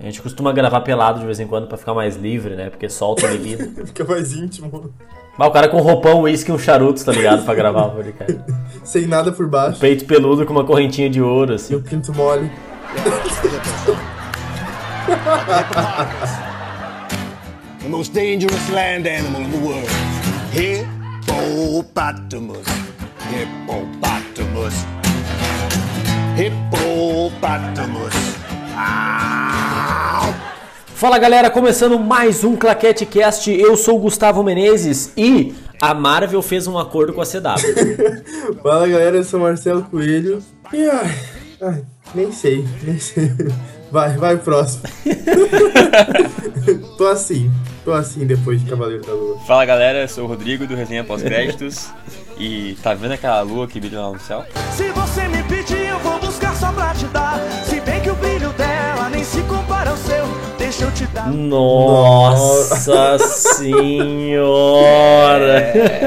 A gente costuma gravar pelado de vez em quando pra ficar mais livre, né? Porque solta a bebida. Fica mais íntimo. Mas o cara com roupão, uísque e um charuto, tá ligado? Pra gravar o podcast. Sem nada por baixo. Peito peludo com uma correntinha de ouro, E assim. o pinto mole. the most dangerous land animal in the world. Hippopotamus. Hippopotamus. Hippopotamus. Fala galera, começando mais um Claquete Cast. Eu sou o Gustavo Menezes e a Marvel fez um acordo com a CW. Fala galera, eu sou Marcelo Coelho. E ai, ai, nem sei, nem sei. Vai, vai próximo. tô assim, tô assim depois de Cavaleiro da Lua. Fala galera, eu sou o Rodrigo do Resenha Pós-Créditos e tá vendo aquela lua que brilha lá no céu? Se você Nossa senhora!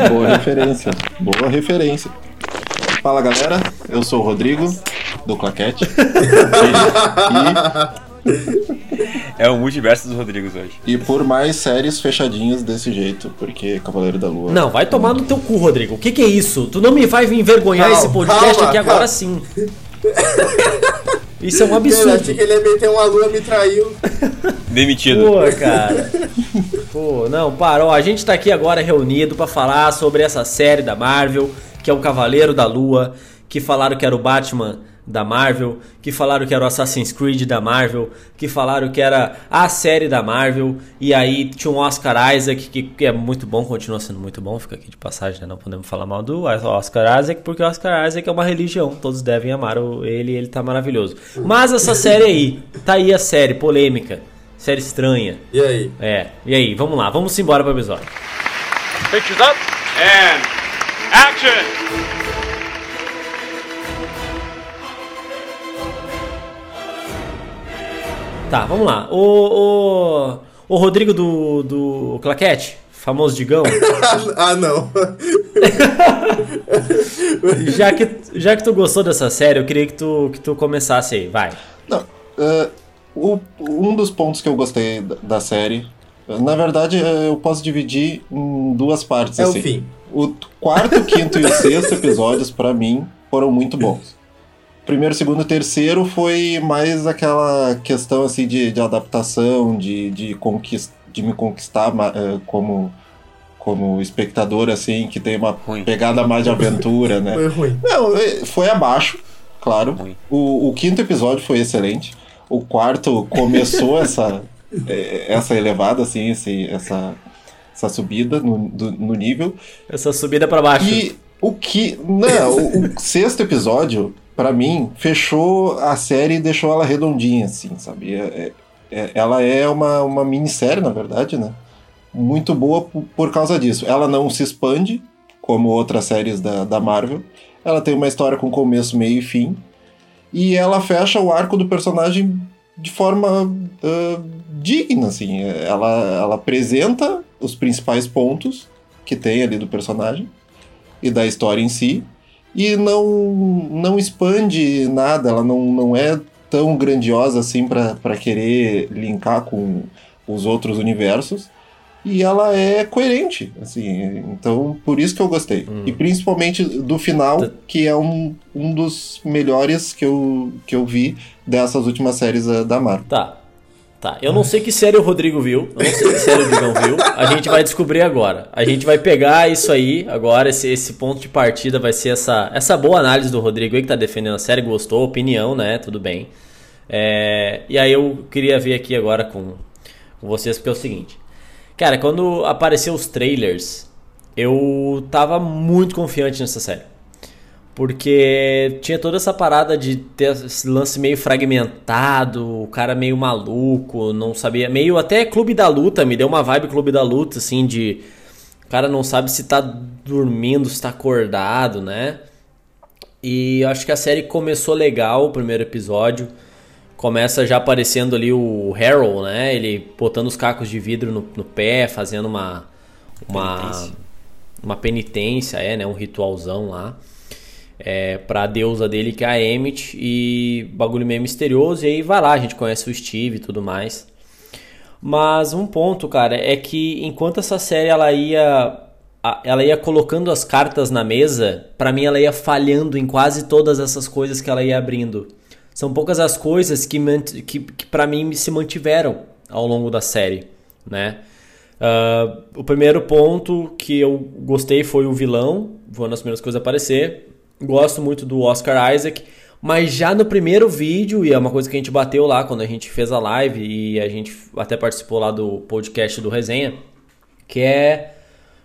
Boa referência. Boa referência. Fala galera, eu sou o Rodrigo, do Claquete. É o multiverso dos Rodrigos hoje. E, e por mais séries fechadinhas desse jeito, porque Cavaleiro da Lua. Não, vai tomar no teu cu, Rodrigo. O que, que é isso? Tu não me vai envergonhar Calma, esse podcast calma, aqui agora calma. sim. Isso é um Eu absurdo. achei que ele ia meter uma lua, me traiu. Demitido. Pô, cara. Pô, não, parou. A gente tá aqui agora reunido pra falar sobre essa série da Marvel, que é o Cavaleiro da Lua, que falaram que era o Batman da Marvel, que falaram que era o Assassin's Creed da Marvel, que falaram que era a série da Marvel, e aí tinha um Oscar Isaac, que, que é muito bom, continua sendo muito bom, fica aqui de passagem, né? Não podemos falar mal do Oscar Isaac, porque o Oscar Isaac é uma religião, todos devem amar o- ele, ele tá maravilhoso. Mas essa série aí, tá aí a série, polêmica, série estranha, E aí? é, e aí, vamos lá, vamos embora pro episódio. Pictures up and action! Tá, vamos lá. O, o, o Rodrigo do, do Claquete, famoso Digão, ah, não. já que, já que tu gostou dessa série, eu queria que tu, que tu começasse aí, vai. Não, é, o- um dos pontos que eu gostei da, da série, na verdade, é, eu posso dividir em duas partes. É o assim. fim. O quarto, o quinto e o sexto episódios, pra mim, foram muito bons. Primeiro, segundo e terceiro foi mais aquela questão assim de, de adaptação, de, de, conquist, de me conquistar eh, como, como espectador, assim, que tem uma Ruim. pegada mais de aventura, né? Foi ruim. Não, eh, foi abaixo, claro. Ruim. O, o quinto episódio foi excelente. O quarto começou essa, eh, essa elevada, assim, esse, essa, essa subida no, do- no nível. Essa subida pra baixo. E o que. Não, o, o sexto episódio, pra mim, fechou a série e deixou ela redondinha, assim, sabe? É- é- ela é uma, uma minissérie, na verdade, né? Muito boa por, causa disso. Ela não se expande, como outras séries da, da Marvel. Ela tem uma história com começo, meio e fim. E ela fecha o arco do personagem de forma ah, digna, assim. Ela, ela apresenta os principais pontos que tem ali do personagem e da história em si e não não expande nada, ela não, não é tão grandiosa assim para querer linkar com os outros universos e ela é coerente, assim, então por isso que eu gostei. E principalmente do final, Tá. que é um, um dos melhores que eu, que eu vi dessas últimas séries da Marvel. Tá. Tá, eu não sei que série o Rodrigo viu, eu não sei que série o Digão viu, a gente vai descobrir agora. A gente vai pegar isso aí agora, esse, esse ponto de partida vai ser essa, essa boa análise do Rodrigo aí que tá defendendo a série, gostou, opinião, né? Tudo bem. É, e aí eu queria ver aqui agora com, com vocês, porque é o seguinte. Cara, quando apareceu os trailers, eu tava muito confiante nessa série. Porque tinha toda essa parada de ter esse lance meio fragmentado, o cara meio maluco, não sabia. Meio até Clube da Luta, me deu uma vibe Clube da Luta, assim, de. O cara não sabe se tá dormindo, se tá acordado, né? E eu acho que a série começou legal, o primeiro episódio. Começa já aparecendo ali o Harold, né? Ele botando os cacos de vidro no, no pé, fazendo uma. Uma Penitência. uma penitência, é, né? Um ritualzão lá. É, pra deusa dele, que é a Emmett, e bagulho meio misterioso, e aí vai lá, a gente conhece o Steve e tudo mais. Mas um ponto, cara, é que enquanto essa série ela ia ela ia colocando as cartas na mesa, pra mim ela ia falhando em quase todas essas coisas que ela ia abrindo. São poucas as coisas que, que, que para mim se mantiveram ao longo da série, né? Ah, o primeiro ponto que eu gostei foi o vilão, foi uma das primeiras coisas a aparecer. Gosto muito do Oscar Isaac, mas já no primeiro vídeo, e é uma coisa que a gente bateu lá quando a gente fez a live e a gente até participou lá do podcast do Resenha, que é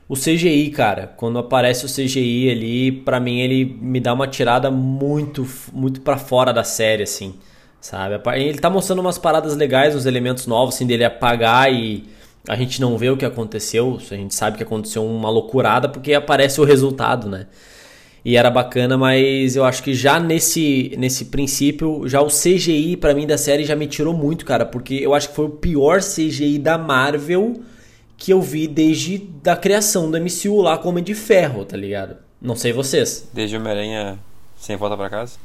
o CGI, cara. Quando aparece o CGI ali, pra mim ele me dá uma tirada muito, muito para fora da série, assim, sabe? Ele tá mostrando umas paradas legais, uns elementos novos, assim, dele apagar e a gente não vê o que aconteceu, a gente sabe que aconteceu uma loucurada porque aparece o resultado, né? E era bacana, mas eu acho que já nesse, nesse princípio, já o CGI pra mim da série já me tirou muito, cara, porque eu acho que foi o pior CGI da Marvel que eu vi desde da criação do MCU lá com Homem de Ferro, tá ligado? Não sei vocês. Desde Homem-Aranha sem volta pra casa.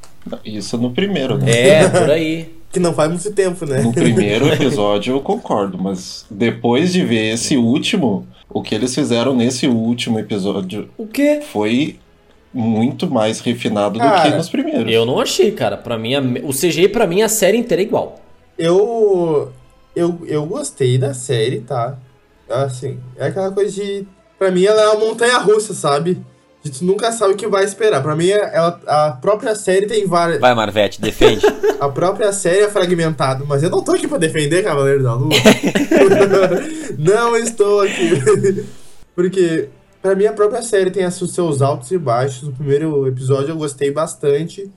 Isso no primeiro, né? É, por aí. Que não faz muito tempo, né? No primeiro episódio eu concordo, mas depois de ver esse último, o que eles fizeram nesse último episódio O quê? foi muito mais refinado do Cara, que nos primeiros. Eu não achei, cara. Pra mim, a- o CGI pra mim a série inteira é igual. Eu, eu, eu gostei da série, tá? Assim, é aquela coisa de. Pra mim, ela é uma montanha russa, sabe? De tu nunca sabe o que vai esperar. Pra mim, ela, a própria série tem várias. Vai, Marvete, defende. A própria série é fragmentada, mas eu não tô aqui pra defender Cavaleiro da Lua. não estou aqui. Porque, pra mim, a própria série tem os seus altos e baixos. O primeiro episódio eu gostei bastante.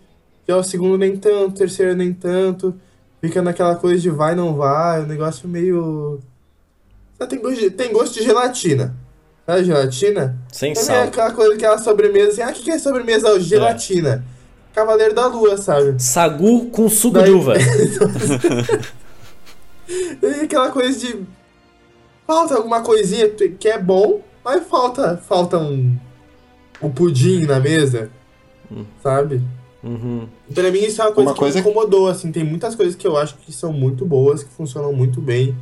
Já o segundo nem tanto, o terceiro nem tanto. Fica naquela coisa de vai, não vai, um negócio meio. Tem gosto de, tem gosto de gelatina. Sabe gelatina? Sem Pra mim É sal. aquela coisa, aquela sobremesa assim, ah, o que que é sobremesa? hoje? Gelatina. Cavaleiro da Lua, sabe? Sagu com suco Daí- de uva. E aquela coisa de. Falta alguma coisinha que é bom, mas falta, falta um. Um pudim na mesa. Sabe? Uhum. Pra mim isso é uma coisa Uma que coisa me incomodou, assim. Tem muitas coisas que eu acho que são muito boas, que funcionam muito bem.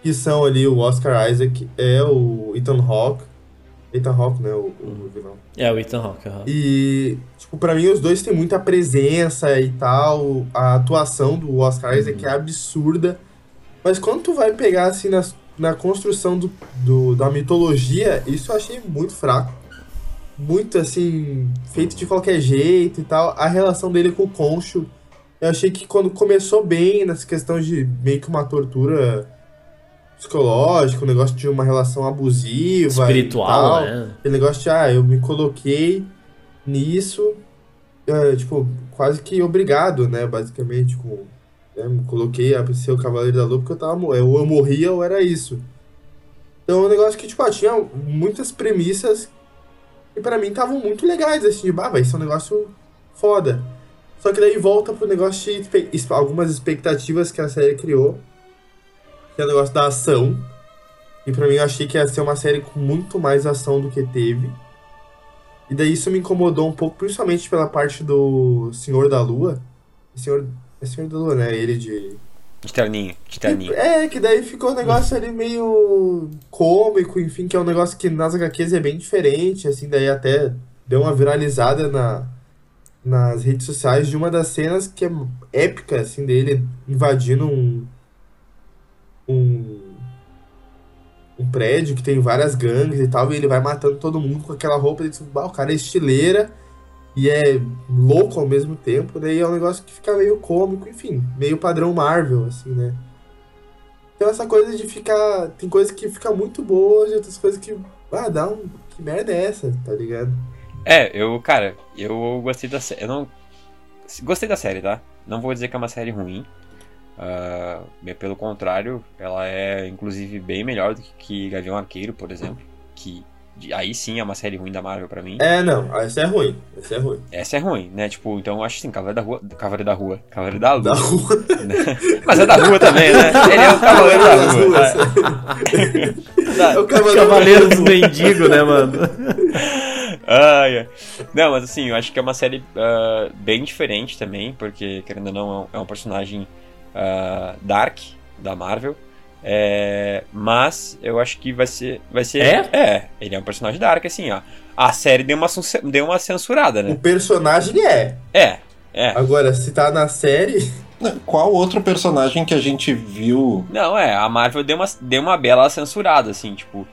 Que são ali o Oscar Isaac, é o Ethan Hawke. Ethan Hawke, né? O, o vilão. É o Ethan Hawke. aham. E, tipo, pra mim os dois têm muita presença e tal. A atuação do Oscar Isaac é absurda. Mas quando tu vai pegar, assim, na, na construção do, do- da mitologia, isso eu achei muito fraco. Muito, assim, feito de qualquer jeito e tal. A relação dele com o Concho, eu achei que quando começou bem, nessa questão de meio que uma tortura psicológica, um negócio de uma relação abusiva. Espiritual, né? Aquele negócio de, ah, eu me coloquei nisso, é, tipo, quase que obrigado, né, basicamente, com, né, coloquei a ser o Cavaleiro da Lua porque eu tava, mo- eu, morria ou era isso. Então, é um negócio que, tipo, ah, tinha muitas premissas que pra mim estavam muito legais, assim, de, ah, vai ser um negócio foda. Só que daí volta pro negócio de algumas expectativas que a série criou, que é o negócio da ação, e pra mim eu achei que ia ser uma série com muito mais ação do que teve. E daí isso me incomodou um pouco, principalmente pela parte do Senhor da Lua. Senhor, é Senhor da Lua, né? Ele de. De terninho, de terninho. É, que daí ficou um negócio ali meio cômico, enfim, que é um negócio que nas HQs é bem diferente, assim, daí até deu uma viralizada na, nas redes sociais de uma das cenas que é épica, assim, dele invadindo um. um. um prédio que tem várias gangues e tal, e ele vai matando todo mundo com aquela roupa, e tu, "Bah, o cara é estileira e é louco ao mesmo tempo, daí é um negócio que fica meio cômico, enfim, meio padrão Marvel, assim, né? Então essa coisa de ficar. Tem coisas que fica muito boas e outras coisas que. Ah, dá um. Que merda é essa, tá ligado? É, eu, cara, eu gostei da série. Eu não. Gostei da série, tá? Não vou dizer que é uma série ruim. Bem pelo contrário, ela é inclusive bem melhor do que Gavião Arqueiro, por exemplo. Que aí sim é uma série ruim da Marvel pra mim. É, não, essa é ruim. Essa é ruim. Essa é ruim, né? Tipo, então eu acho assim, Cavaleiro da Rua. Cavaleiro da Rua. Cavaleiro da Lua. Da rua. Mas é da rua também, né? Ele é o Cavaleiro da Rua. É o Cavaleiro, Cavaleiro dos Mendigos, né, mano? Ai, ai. Não, mas assim, eu acho que é uma série ah, bem diferente também, porque, querendo ou não, é um personagem ah, dark da Marvel. É, mas eu acho que vai ser. Vai ser. É? É, ele é um personagem dark, assim, ó. A série deu uma, deu uma censurada, O né? personagem é. É, é. Agora, se tá na série. Qual outro personagem que a gente viu? Não, é, a Marvel deu uma, deu uma bela censurada, assim, tipo.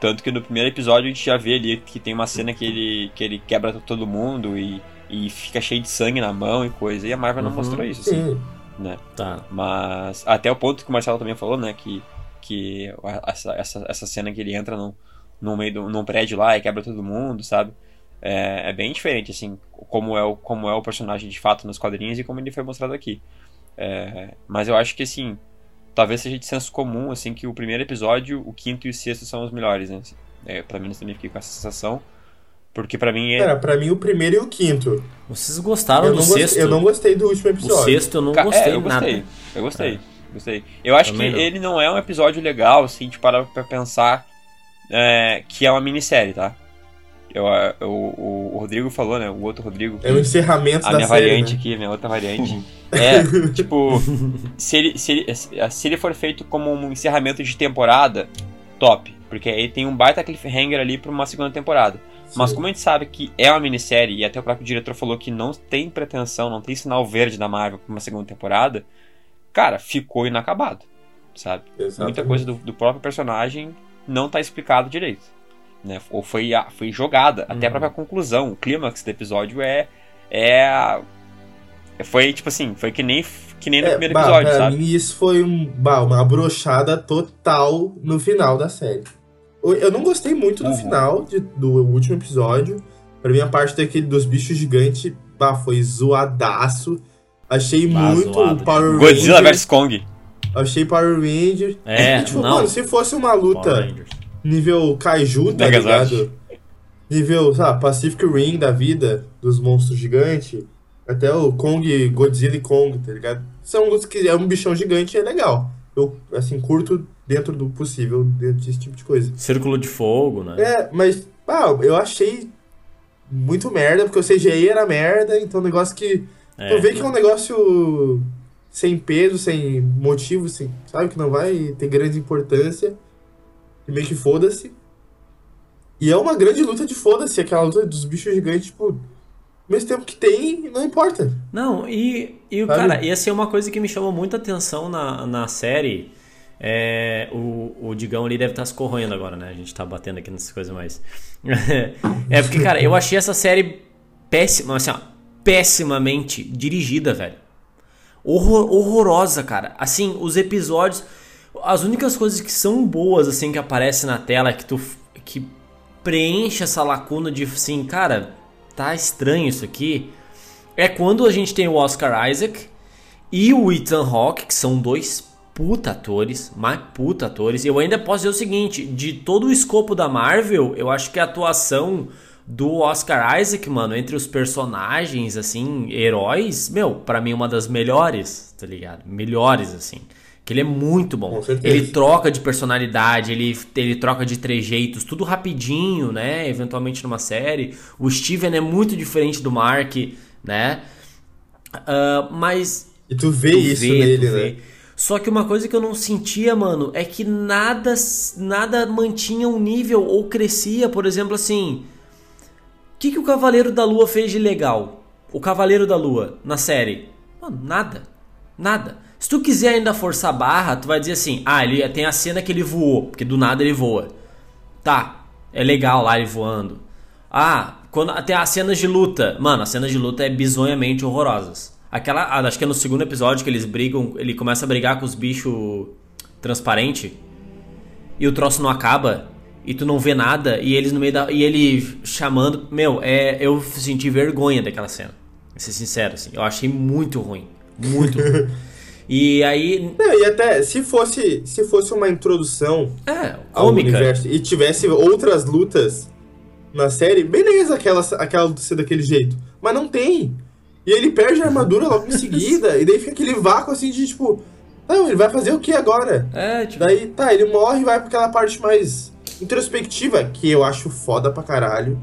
Tanto que no primeiro episódio a gente já vê ali que tem uma cena que ele, que ele quebra todo mundo e, e fica cheio de sangue na mão e coisa. E a Marvel não Uhum. mostrou isso, assim, Sim. Né? Tá. Mas até o ponto que o Marcelo também falou, né? Que, que essa, essa, essa cena que ele entra num, num meio do, num prédio lá e quebra todo mundo, sabe? É, é bem diferente, assim, como é, o, como é o personagem de fato nos quadrinhos e como ele foi mostrado aqui. É, mas eu acho que, assim, talvez seja de senso comum, assim, que o primeiro episódio, o quinto e o sexto são os melhores, né? É, pra mim, eu também fiquei com essa sensação. Porque pra mim é. Cara, pra mim o primeiro e o quinto. Vocês gostaram Eu do não, gostei, sexto? eu não gostei do último O episódio. sexto eu não Ca- gostei, é, eu gostei. nada. Eu gostei. Gostei. Eu acho Também que não. ele não é um episódio legal, assim, de parar pra pensar é, que é uma minissérie, tá? Eu, eu- o, o Rodrigo falou, né? O outro Rodrigo. É o encerramento a da minha série. variante né? aqui, minha outra variante. É, tipo, se ele, se, ele, se ele for feito como um encerramento de temporada, top. Porque aí tem um baita cliffhanger ali pra uma segunda temporada. Mas como a gente sabe que é uma minissérie, e até o próprio diretor falou que não tem pretensão, não tem sinal verde da Marvel pra uma segunda temporada, cara, ficou inacabado, sabe? Muita Exatamente. coisa do, do próprio personagem não tá explicado direito. Né? Ou foi, foi jogada, até a própria conclusão, o clímax do episódio é. é foi tipo assim, foi que nem, que nem no É, primeiro bah, episódio, pra sabe? mim isso foi um, bah, uma brochada total no final da série. Eu- não gostei muito do Uhum. final de- do último episódio. Pra mim a parte daquele dos bichos gigantes, bah, foi zoadaço. Achei Bah, muito zoado. o Power Godzilla Ranger. vs Kong. Achei Power Ranger. É, E, tipo, não. mano, se fosse uma luta nível Kaiju, tá Megazord. ligado? Nível, sabe, Pacific Rim da vida, dos monstros gigantes. Até o Kong, Godzilla e Kong, tá ligado? São lutas que é um bichão gigante e é legal. Eu, assim, curto dentro do possível, dentro desse tipo de coisa. Círculo de Fogo, né? É, mas, ah, eu achei muito merda, porque o CGI era merda, então um negócio que. É. Tu vê que é um negócio sem peso, sem motivo, sem, sabe? Que não vai ter grande importância. E meio que foda-se. E é uma grande luta de foda-se, aquela luta dos bichos gigantes, tipo, mesmo tempo que tem, não importa. Não, e, e o cara, e assim, uma coisa que me chamou muita atenção na, na série. É, o, o Digão ali deve estar se corroendo agora, né? A gente tá batendo aqui nessas coisas mais. é porque, cara, eu achei essa série péssima, assim, ó, pessimamente dirigida, velho. Horror- horrorosa, cara. Assim, os episódios. As únicas coisas que são boas, assim, que aparecem na tela, que tu. que preenche essa lacuna de assim, cara, tá estranho isso aqui. É quando a gente tem o Oscar Isaac e o Ethan Hawke, que são dois puta atores, mas puta atores. Eu ainda posso dizer o seguinte, de todo o escopo da Marvel, eu acho que a atuação do Oscar Isaac, mano, entre os personagens, assim, heróis, meu, pra mim é uma das melhores, tá ligado? Melhores, assim. Que ele é muito bom. Ele troca de personalidade, ele, ele troca de trejeitos, tudo rapidinho, né? Eventualmente numa série. O Steven é muito diferente do Mark, né? Ah, mas E tu vê tu isso vê, nele, né? vê. Só que uma coisa que eu não sentia, mano, é que nada nada mantinha um nível ou crescia, por exemplo, assim. O que, que o Cavaleiro da Lua fez de legal? O Cavaleiro da Lua na série? Mano, nada. Nada. Se tu quiser ainda forçar a barra, tu vai dizer assim: ah, ele tem a cena que ele voou, porque do nada ele voa. Tá, é legal lá ele voando. Ah, quando tem as cenas de luta. Mano, as cenas de luta é bizonhamente horrorosas. Aquela, ah, acho que é no segundo episódio que eles brigam, ele começa a brigar com os bichos transparente e o troço não acaba e tu não vê nada e eles no meio da e ele chamando, meu, é eu senti vergonha daquela cena. Pra ser sincero assim, eu achei muito ruim, muito ruim. E aí, Não, e até, se fosse, se fosse uma introdução é, ao cômica. universo e tivesse outras lutas na série, beleza aquela, aquela luta ser daquele jeito. Mas não tem. E ele perde a armadura logo em seguida, e daí fica aquele vácuo assim de tipo. Não, ele vai fazer o que agora? É, tipo, Daí, tá, ele morre e vai pra aquela parte mais introspectiva, que eu acho foda pra caralho.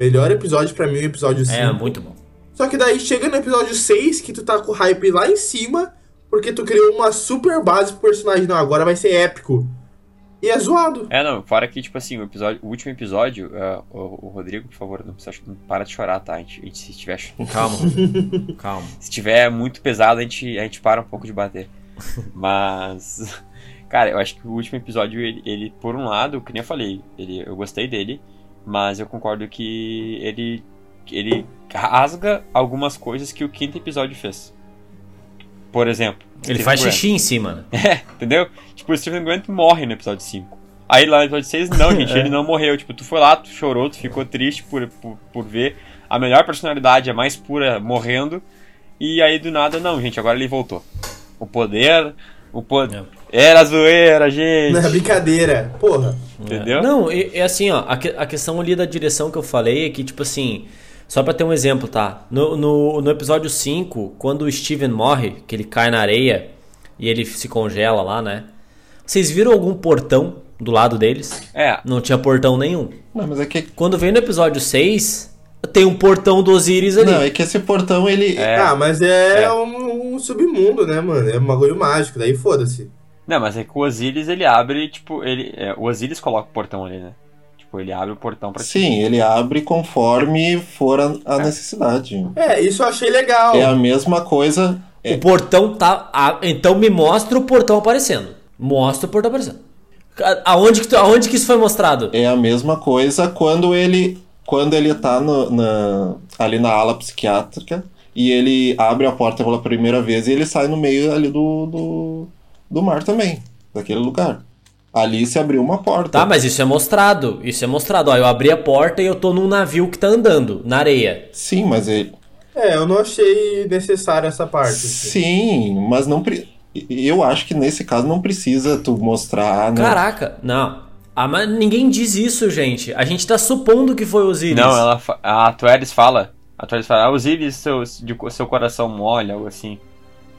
Melhor episódio pra mim é o episódio 5. É, muito bom. Só que daí chega no episódio 6 que tu tá com o hype lá em cima, porque tu criou uma super base pro personagem. Não, agora vai ser épico. E é zoado. É, não, fora que, tipo assim, o, episódio, o último episódio, é, o, o Rodrigo, por favor, não, precisa, não para de chorar, tá? A gente, a gente, se tiver Calma. Calma. Se tiver muito pesado, a gente, a gente para um pouco de bater. Mas. Cara, eu acho que o último episódio, ele, ele, por um lado, que nem eu falei, ele, eu gostei dele, mas eu concordo que ele. ele rasga algumas coisas que o quinto episódio fez. Por exemplo. Ele Stephen faz Grant. xixi em cima, né? É, entendeu? Tipo, o Stephen Grant morre no episódio 5. Aí lá no episódio 6, não, gente, É. ele não morreu. Tipo, tu foi lá, tu chorou, tu ficou triste por, por, por ver a melhor personalidade, a mais pura, morrendo. E aí do nada, não, gente, agora ele voltou. O poder. O poder. Era zoeira, gente. Não é brincadeira. Porra. Entendeu? Não, é, é assim, ó, a, que- a questão ali da direção que eu falei é que, tipo assim, só pra ter um exemplo, tá? No, no, no episódio 5, quando o Steven morre, que ele cai na areia e ele se congela lá, né? Vocês viram algum portão do lado deles? É, Não tinha portão nenhum. Não, mas é que. Quando vem no episódio 6, tem um portão do Osiris ali. Não, é que esse portão, ele. É. Ah, mas é, É. Um, um submundo, né, mano? É um bagulho mágico, daí foda-se. não, mas é que o Osiris ele abre, tipo, ele. é, o Osiris coloca o portão ali, né? Tipo, ele abre o portão pra ti. Sim, ele abre conforme for a, a É. necessidade. É, isso eu achei legal. É a mesma coisa. O portão tá. a- então me mostra o portão aparecendo. Mostra o portão aparecendo. A- Aonde que, tu- aonde que isso foi mostrado? É a mesma coisa quando ele quando ele tá no- na, ali na ala psiquiátrica e ele abre a porta pela primeira vez e ele sai no meio ali do, do, do mar também, daquele lugar. Ali se abriu uma porta. Tá, mas isso é mostrado. Isso é mostrado. Ó, eu abri a porta e eu tô num navio que tá andando na areia. Sim, mas ele. É, eu não achei necessário essa parte. assim. Sim, mas não. pre- Eu acho que nesse caso não precisa tu mostrar. né? Caraca, não. Ah, mas ninguém diz isso, gente. A gente tá supondo que foi o Osiris. Não, ela, fa- a Tueris fala. A Tueris fala, ah, Osiris, seu, de, seu coração molha, algo assim.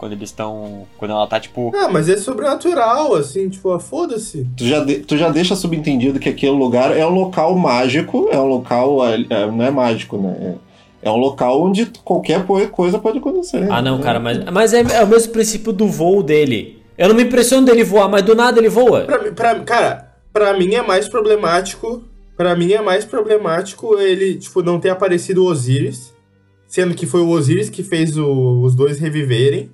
Quando eles estão. Quando ela tá, tipo. Ah, mas é sobrenatural, assim, tipo, ah, foda-se. Tu já, de- tu já deixa subentendido que aquele lugar é um local mágico, é um local. é- é- não é mágico, né? É, é um local onde qualquer coisa pode acontecer. Ah, não, né? cara, mas, mas é, é o mesmo princípio do voo dele. Eu não me impressiono dele voar, mas do nada ele voa. Pra, mim- pra, cara, pra mim é mais problemático. Pra mim é mais problemático ele, tipo, não ter aparecido o Osiris. Sendo que foi o Osiris que fez o- os dois reviverem.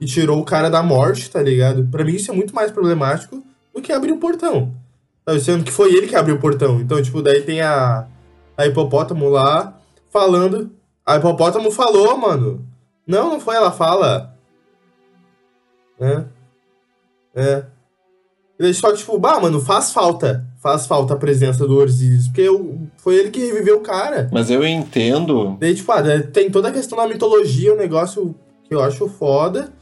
E tirou o cara da morte, tá ligado? Pra mim isso é muito mais problemático do que abrir o portão. Sabe? Sendo que foi ele que abriu o portão. Então, tipo, daí tem a, a hipopótamo lá falando. A hipopótamo falou, mano. Não, não foi ela fala. É. É. E daí só tipo, bah, mano, faz falta. Faz falta a presença do Osiris. Porque eu, foi ele que reviveu o cara. Mas eu entendo. Daí, tipo, ah, tem toda a questão da mitologia, um negócio que eu acho foda.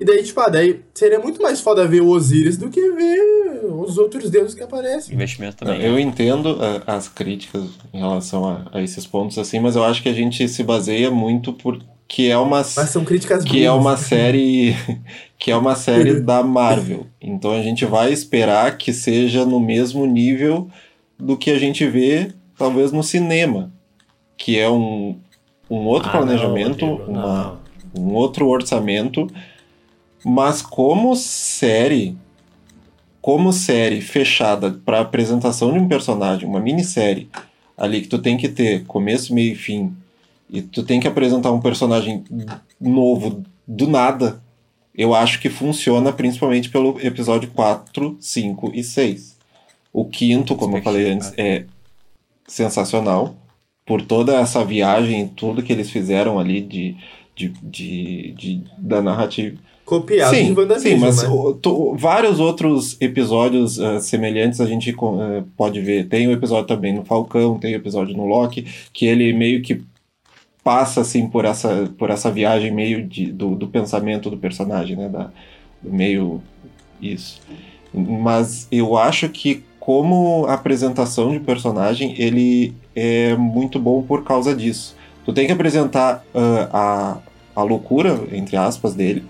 E daí, tipo, ah, daí seria muito mais foda ver o Osiris do que ver os outros deuses que aparecem. Investimento também. Eu entendo ah, as críticas em relação a, a esses pontos, assim, mas eu acho que a gente se baseia muito porque é uma. Mas são críticas que é burras. uma série que é uma série da Marvel. Então a gente vai esperar que seja no mesmo nível do que a gente vê talvez no cinema, que é um, um outro Ah, não, planejamento, Rodrigo, uma, não. um outro orçamento, mas como série como série fechada para apresentação de um personagem, uma minissérie ali que tu tem que ter começo, meio e fim, e tu tem que apresentar um personagem novo do nada, eu acho que funciona principalmente pelo episódio 4, 5 e 6. O quinto, como eu falei antes, é sensacional por toda essa viagem e tudo que eles fizeram ali de, de, de, de- da narrativa. Copiado sim, de WandaVision, sim, mas né? o- tu- vários outros episódios ah, semelhantes a gente eh, pode ver. Tem o episódio também no Falcão, tem o episódio no Loki, que ele meio que passa assim por essa, por essa viagem meio de, do, do pensamento do personagem, né? Da, meio isso. Mas eu acho que como apresentação de personagem, ele é muito bom por causa disso. Tu tem que apresentar ah, a, a loucura, entre aspas, dele,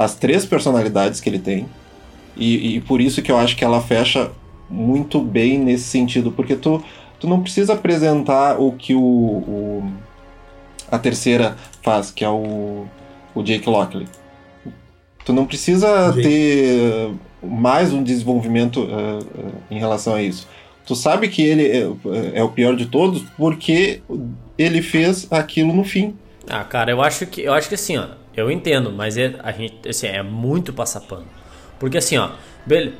as três personalidades que ele tem. E, e por isso que eu acho que ela fecha muito bem nesse sentido, porque tu tu não precisa apresentar o que o, o- a terceira faz, que é o, o Jake Lockley. Tu não precisa Jake. ter mais um desenvolvimento eh, eh, em relação a isso. Tu sabe que ele é, é o pior de todos porque ele fez aquilo no fim. Ah, cara, eu acho que eu acho que assim, ó, eu entendo, mas é, a gente, assim, é muito passar pano. Porque assim, ó, beleza.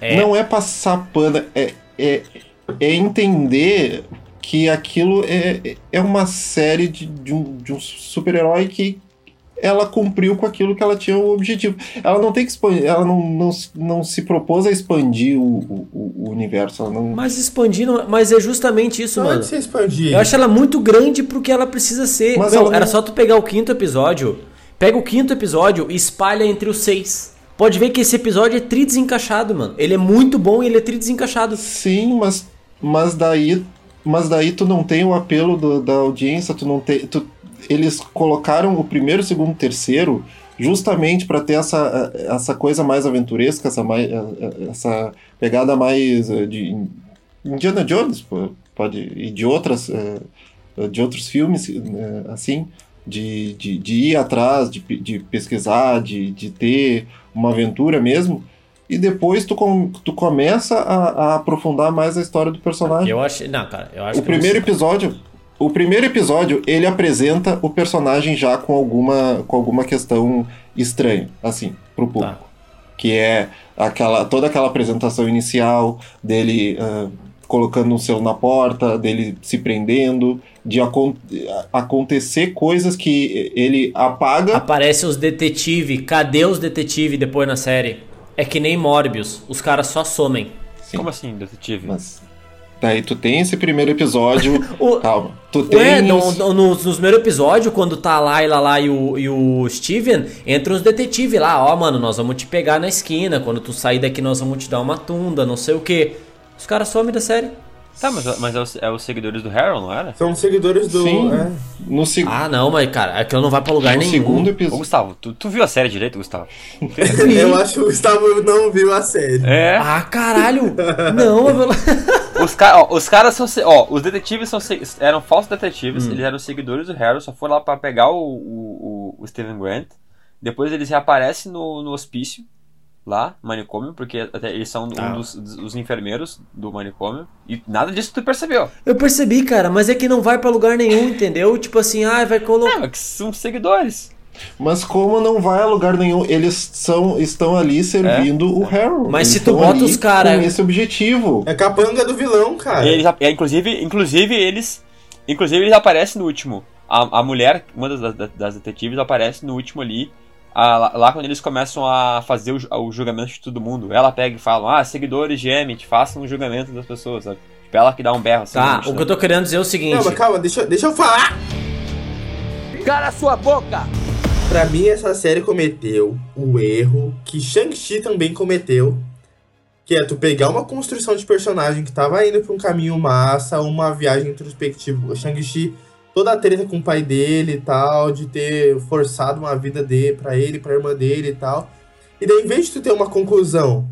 É, Não é passar pano, é, é, é entender que aquilo é, é uma série de, de um, de um super-herói que ela cumpriu com aquilo que ela tinha o objetivo. Ela não tem que expandir, ela não, não, não se propôs a expandir o, o, o universo. Ela não, Mas expandindo, mas é justamente isso, Não mano. é expandir. Eu acho ela muito grande pro que ela precisa ser. Mas Meu, ela era não- só tu pegar o quinto episódio, pega o quinto episódio e espalha entre os seis. Pode ver que esse episódio é tri desencaixado, mano. Ele é muito bom e ele é tri desencaixado. Sim, mas, mas daí mas daí tu não tem o apelo do- da audiência, tu não tem. tu- eles colocaram o primeiro, segundo, terceiro justamente para ter essa, essa coisa mais aventuresca, essa, mais, essa pegada mais eh, de Indiana Jones, pode e de outras eh, de outros filmes eh, assim. De, de, de ir atrás, de, de pesquisar, de, de ter uma aventura mesmo e depois tu, com, tu começa a, a aprofundar mais a história do personagem. Eu acho. Não, cara, eu acho O que primeiro episódio, o primeiro episódio, ele apresenta o personagem já com alguma, com alguma questão estranha, assim, pro público. Tá. Que é aquela, toda aquela apresentação inicial dele ah, colocando um selo na porta, dele se prendendo, de acon- acontecer coisas que ele apaga. Aparece os detetive. Cadê os detetive depois na série? É que nem Morbius. Os caras só somem. Sim, Como assim, detetive? mas daí tu tem esse primeiro episódio. O- calma. Tu tem Ué, no, no, no, nos primeiros episódios, quando tá a Layla lá e o, e o Steven, entram os detetives lá, ó, mano, nós vamos te pegar na esquina, quando tu sair daqui nós vamos te dar uma tunda, não sei o que. Os caras somem da série. Tá, mas, mas é, os, é os seguidores do Harold, não era? São seguidores do. Sim, é. no, seg- Ah, não, mas cara, aquilo não vai pra lugar no nenhum. segundo Ô, episódio. Gustavo, tu, tu viu a série direito, Gustavo? Eu acho que o Gustavo não viu a série. É. Ah, caralho! não, eu... Os, ca ó, os caras são. se- Ó, os detetives são, se- eram falsos detetives, eles eram seguidores do Harold, só foram lá pra pegar o, o, o- o Steven Grant. Depois eles reaparecem no, no hospício, lá, manicômio, porque até eles são Ah. um dos, dos enfermeiros do manicômio. E nada disso tu percebeu. eu percebi, cara, mas é que não vai pra lugar nenhum, entendeu? Tipo assim, ah, vai colocar. É, mas que são seguidores. Mas como não vai a lugar nenhum, eles são, estão ali servindo o Harold. Mas Eles se tu bota os cara- Com esse objetivo. É capanga do vilão, cara. Eles, é, inclusive, inclusive eles. Inclusive eles aparecem no último. A, a mulher, uma das, das, das detetives, aparece no último ali. A- lá, quando eles começam a fazer o, o julgamento de todo mundo. Ela pega e fala, ah, seguidores de Emmett, façam o julgamento das pessoas, sabe? Tipo, ela que dá um berro assim. Tá, o que eu tô querendo dizer é o seguinte. Não, mas calma, deixa, deixa eu falar. Cala sua boca! Pra mim, essa série cometeu o erro que Shang-Chi também cometeu. Que é tu pegar uma construção de personagem que tava indo pra um caminho massa, uma viagem introspectiva. Shang-Chi, toda a treta com o pai dele e tal, de ter forçado uma vida dele pra ele, pra irmã dele e tal. E daí, em vez de tu ter uma conclusão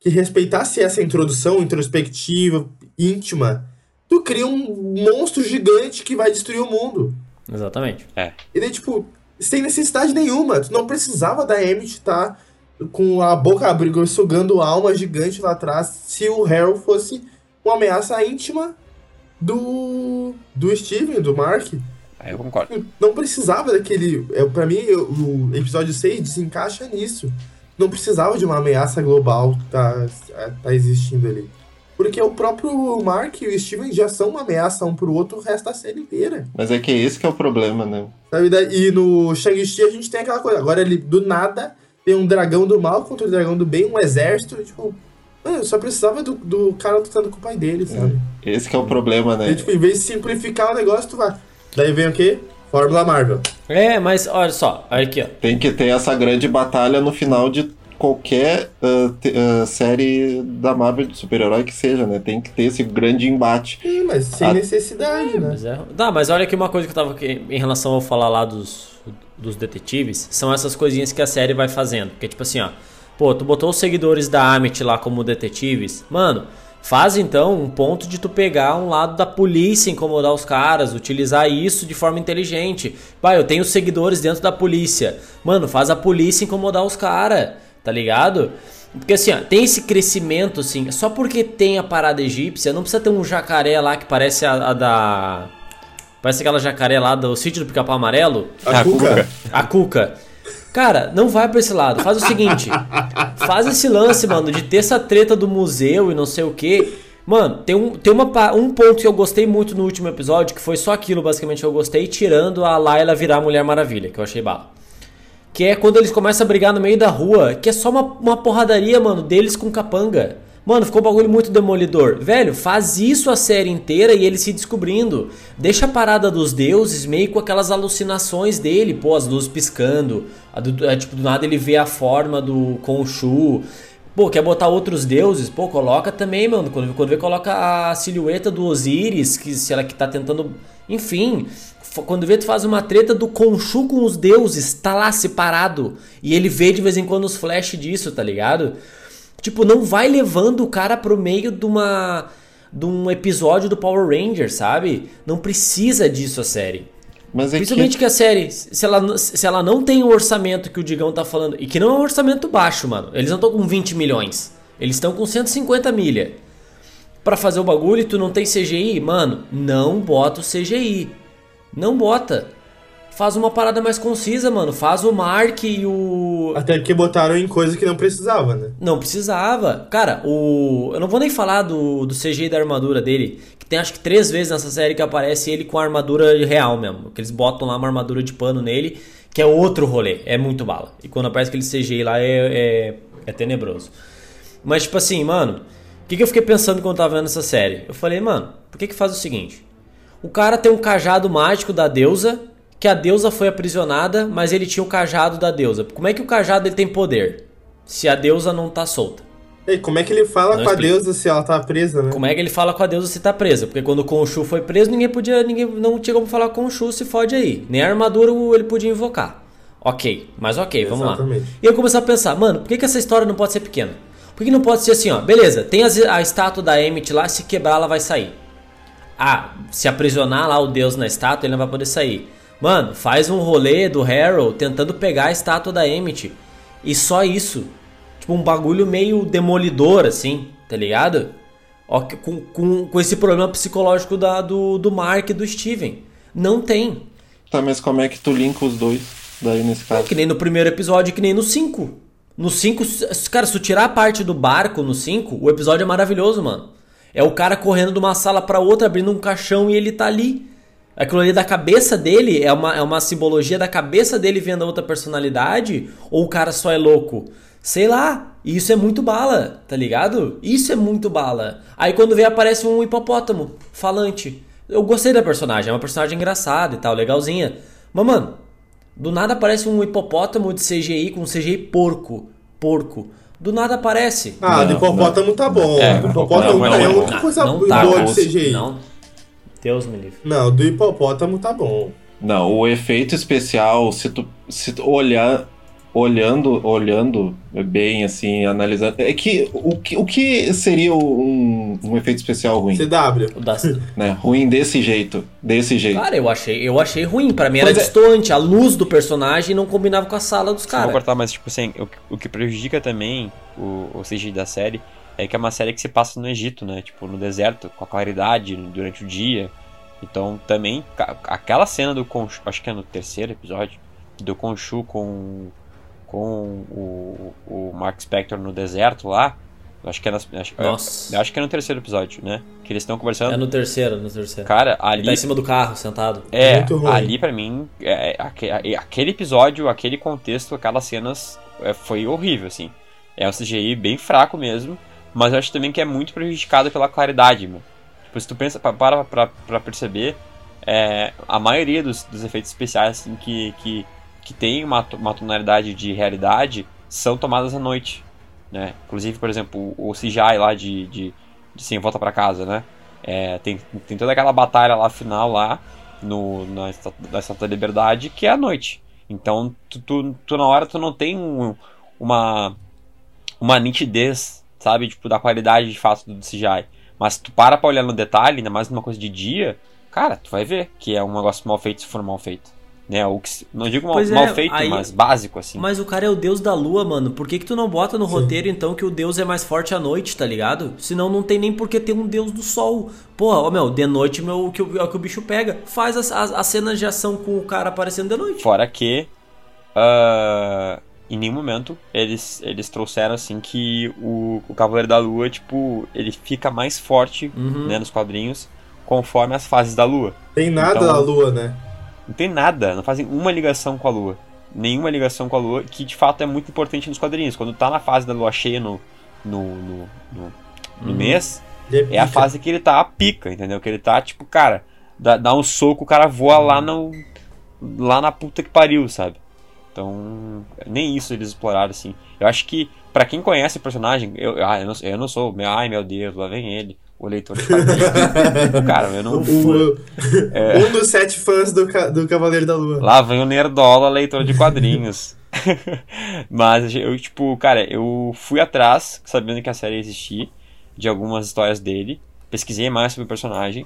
que respeitasse essa introdução introspectiva, íntima, tu cria um monstro gigante que vai destruir o mundo. Exatamente. E daí, tipo, sem necessidade nenhuma. Tu não precisava da Emmett estar com a boca abrigo sugando alma gigante lá atrás se o Harold fosse uma ameaça íntima do. do Steven, do Mark. Aí eu concordo. Não precisava daquele. É, pra mim, o episódio 6 desencaixa nisso. Não precisava de uma ameaça global tá, tá existindo ali. Porque o próprio Mark e o Steven já são uma ameaça um pro outro o resto da série inteira. Mas é que esse que é o problema, né? E no Shang-Chi a gente tem aquela coisa. Agora ele, do nada, tem um dragão do mal contra o dragão do bem, um exército. Tipo, mano, só precisava do, do cara lutando com o pai dele, sabe? Esse que é o problema, né? E, tipo, em vez de simplificar o negócio, tu vai. Daí vem o quê? Fórmula Marvel. É, mas olha só, olha aqui, ó. Tem que ter essa grande batalha no final de qualquer te- ah, série da Marvel de super-herói que seja, né? Tem que ter esse grande embate. Sim, mas sem Ah. necessidade, né? Mas é... Tá, mas olha aqui uma coisa que eu tava aqui, em relação ao falar lá dos, dos detetives, são essas coisinhas que a série vai fazendo. Porque, tipo assim, ó, pô, tu botou os seguidores da Amit lá como detetives, mano, Faz então um ponto de tu pegar um lado da polícia, incomodar os caras, utilizar isso de forma inteligente. Vai, eu tenho seguidores dentro da polícia. Mano, faz a polícia incomodar os caras, tá ligado? Porque assim, ó, tem esse crescimento, assim, só porque tem a parada egípcia, não precisa ter um jacaré lá que parece a, a da. Parece aquela jacaré lá do sítio do pica-pau amarelo. A Cuca. A Cuca. Cara, não vai pra esse lado. Faz o seguinte: faz esse lance, mano, de ter essa treta do museu e não sei o que. Mano, tem, um, tem uma, um ponto que eu gostei muito no último episódio, que foi só aquilo basicamente que eu gostei, tirando a Layla virar Mulher Maravilha, que eu achei bala. Que é quando eles começam a brigar no meio da rua, que é só uma, uma porradaria, mano, deles com capanga. Mano, ficou um bagulho muito demolidor. Velho, faz isso a série inteira e ele se descobrindo. Deixa a parada dos deuses meio com aquelas alucinações dele, pô, as luzes piscando. do- é, tipo, do nada ele vê a forma do Khonshu. Pô, quer botar outros deuses? Pô, coloca também, mano. Quando, quando vê, coloca a silhueta do Osíris, que se ela que tá tentando. Enfim, quando vê, tu faz uma treta do Khonshu com os deuses, tá lá separado. E ele vê de vez em quando os flash disso, tá ligado? Tipo, não vai levando o cara pro meio de uma. de um episódio do Power Ranger, sabe? Não precisa disso a série. Mas é Principalmente que... que a série, se ela, se ela não tem o orçamento que o Digão tá falando, e que não é um orçamento baixo, mano. Eles não estão com 20 milhões. Eles estão com 150 milha. Pra fazer o bagulho e tu não tem CGI, mano, não bota o CGI. Não bota. Faz uma parada mais concisa, mano. Faz o Mark e o. Até que botaram em coisa que não precisava, né? Não precisava. Cara, o. Eu não vou nem falar do, do CGI da armadura dele. Que tem acho que três vezes nessa série que aparece ele com a armadura real mesmo. Que eles botam lá uma armadura de pano nele. Que é outro rolê. É muito bala. E quando aparece aquele CGI lá é, é, é tenebroso. Mas, tipo assim, mano. O que, que eu fiquei pensando quando eu tava vendo essa série? Eu falei, mano, por que que faz o seguinte? O cara tem um cajado mágico da deusa, que a deusa foi aprisionada, mas ele tinha o cajado da deusa. Como é que o cajado ele tem poder? Se a deusa não tá solta. E como é que ele fala Não com a explica. deusa se ela tá presa, né? Como é que ele fala com a deusa se tá presa? Porque quando o Khonshu foi preso, ninguém podia, ninguém não tinha como falar com o Khonshu, se fode aí. Nem a armadura ele podia invocar. Ok, mas ok, vamos Exatamente. lá. E eu comecei a pensar, mano, por que, que essa história não pode ser pequena? Por que não pode ser assim, ó? Beleza, tem as- a estátua da Emmett lá, se quebrar ela vai sair. Ah, se aprisionar lá o deus na estátua, ele não vai poder sair. Mano, faz um rolê do Harold tentando pegar a estátua da Emmett. E só isso. Tipo, um bagulho meio demolidor, assim, tá ligado? Ó, com, com, com esse problema psicológico da, do, do Mark e do Steven. Não tem. Tá, mas como é que tu linka os dois daí nesse É caso? que nem no primeiro episódio, que nem no 5. No 5, s- cara, se tu tirar a parte do barco no 5, o episódio é maravilhoso, mano. É o cara correndo de uma sala pra outra, abrindo um caixão e ele tá ali. Aquilo ali da cabeça dele é uma, é uma simbologia da cabeça dele vendo a outra personalidade, ou o cara só é louco? Sei lá. E isso é muito bala, tá ligado? Isso é muito bala. Aí quando vê aparece um hipopótamo falante. Eu gostei da personagem, é uma personagem engraçada e tal, legalzinha. Mas, mano, do nada aparece um hipopótamo de CGI com CGI porco. Porco. Do nada aparece. Ah, do Não, hipopótamo tá bom. É, do hipopótamo não, é não, outra não, coisa não boa tá, de cara. CGI. Não. Deus me livre. Não, do hipopótamo tá bom. Não, o efeito especial, se tu, se tu olhar, olhando, olhando bem, assim, analisando. É que o que, o que seria um, um efeito especial ruim? CW. O da- Né? Ruim desse jeito. Desse jeito. Cara, eu achei, eu achei ruim. Pra mim era Pois é. distante. A luz do personagem não combinava com a sala dos Só vou caras. cortar, mas tipo assim, o, o que prejudica também o, o CGI da série é que é uma série que se passa no Egito, né? Tipo, no deserto, com a claridade durante o dia. Então também, aquela cena do Khonshu, acho que é no terceiro episódio, do Khonshu com, com o, o Mark Spector no deserto lá. Acho que é, nas, acho, Nossa. eu acho que é no terceiro episódio, né? Que eles estão conversando. É no terceiro, no terceiro. Cara, Ele ali tá em cima do carro, sentado. é, Muito ruim. ali pra mim, é, aque- é, aquele episódio, aquele contexto, aquelas cenas é, foi horrível, assim. É um CGI bem fraco mesmo, mas eu acho também que é muito prejudicado pela claridade, meu. Tipo, se tu pensa, pa- para pra, pra perceber, é, a maioria dos, dos efeitos especiais, assim, que, que, que tem uma, uma tonalidade de realidade, são tomadas à noite, né? Inclusive, por exemplo, o, CGI lá de, de, de Sem Volta pra Casa, né? É, tem, tem toda aquela batalha lá final lá no, na, na Estátua da Liberdade que é à noite. Então, tu, tu, tu na hora tu não tem um- uma, uma nitidez sabe? Tipo, da qualidade de fato do CGI. Mas se tu para pra olhar no detalhe, ainda mais numa coisa de dia, cara, tu vai ver que é um negócio mal feito se for mal feito. Né? Ou que, se- não digo mal, é, mal feito, aí- mas básico, assim. Mas o cara é o deus da lua, mano. Por que, que tu não bota no roteiro, então, que o deus é mais forte à noite, tá ligado? Senão não tem nem por que ter um deus do sol. Porra, ó, meu, de noite meu, que, o- é o que o bicho pega. Faz as, as, as cenas de ação com o cara aparecendo de noite. Fora que ah, em nenhum momento eles, eles trouxeram assim que o, o Cavaleiro da Lua, tipo, ele fica mais forte Uhum. né, nos quadrinhos conforme as fases da Lua. Tem nada Então- da lua, né? Não tem nada, não fazem uma ligação com a Lua. Nenhuma ligação com a Lua, que de fato é muito importante nos quadrinhos. Quando tá na fase da Lua cheia no, no, no, no- no mês, Ele é a pica. fase que ele tá a pica, entendeu? Que ele tá, tipo, cara, dá, dá um soco, o cara voa lá no. lá na puta que pariu, sabe? Então, nem isso eles exploraram, assim. Eu acho que, pra quem conhece o personagem, eu, ah, eu, não, eu não sou, meu- ai meu Deus, lá vem ele, o leitor de quadrinhos. cara, eu não. O- É. Um dos sete fãs do, do Cavaleiro da Lua. Lá vem o Nerdola, leitor de quadrinhos. Mas eu, tipo, cara, eu fui atrás, sabendo que a série existia, de algumas histórias dele, pesquisei mais sobre o personagem,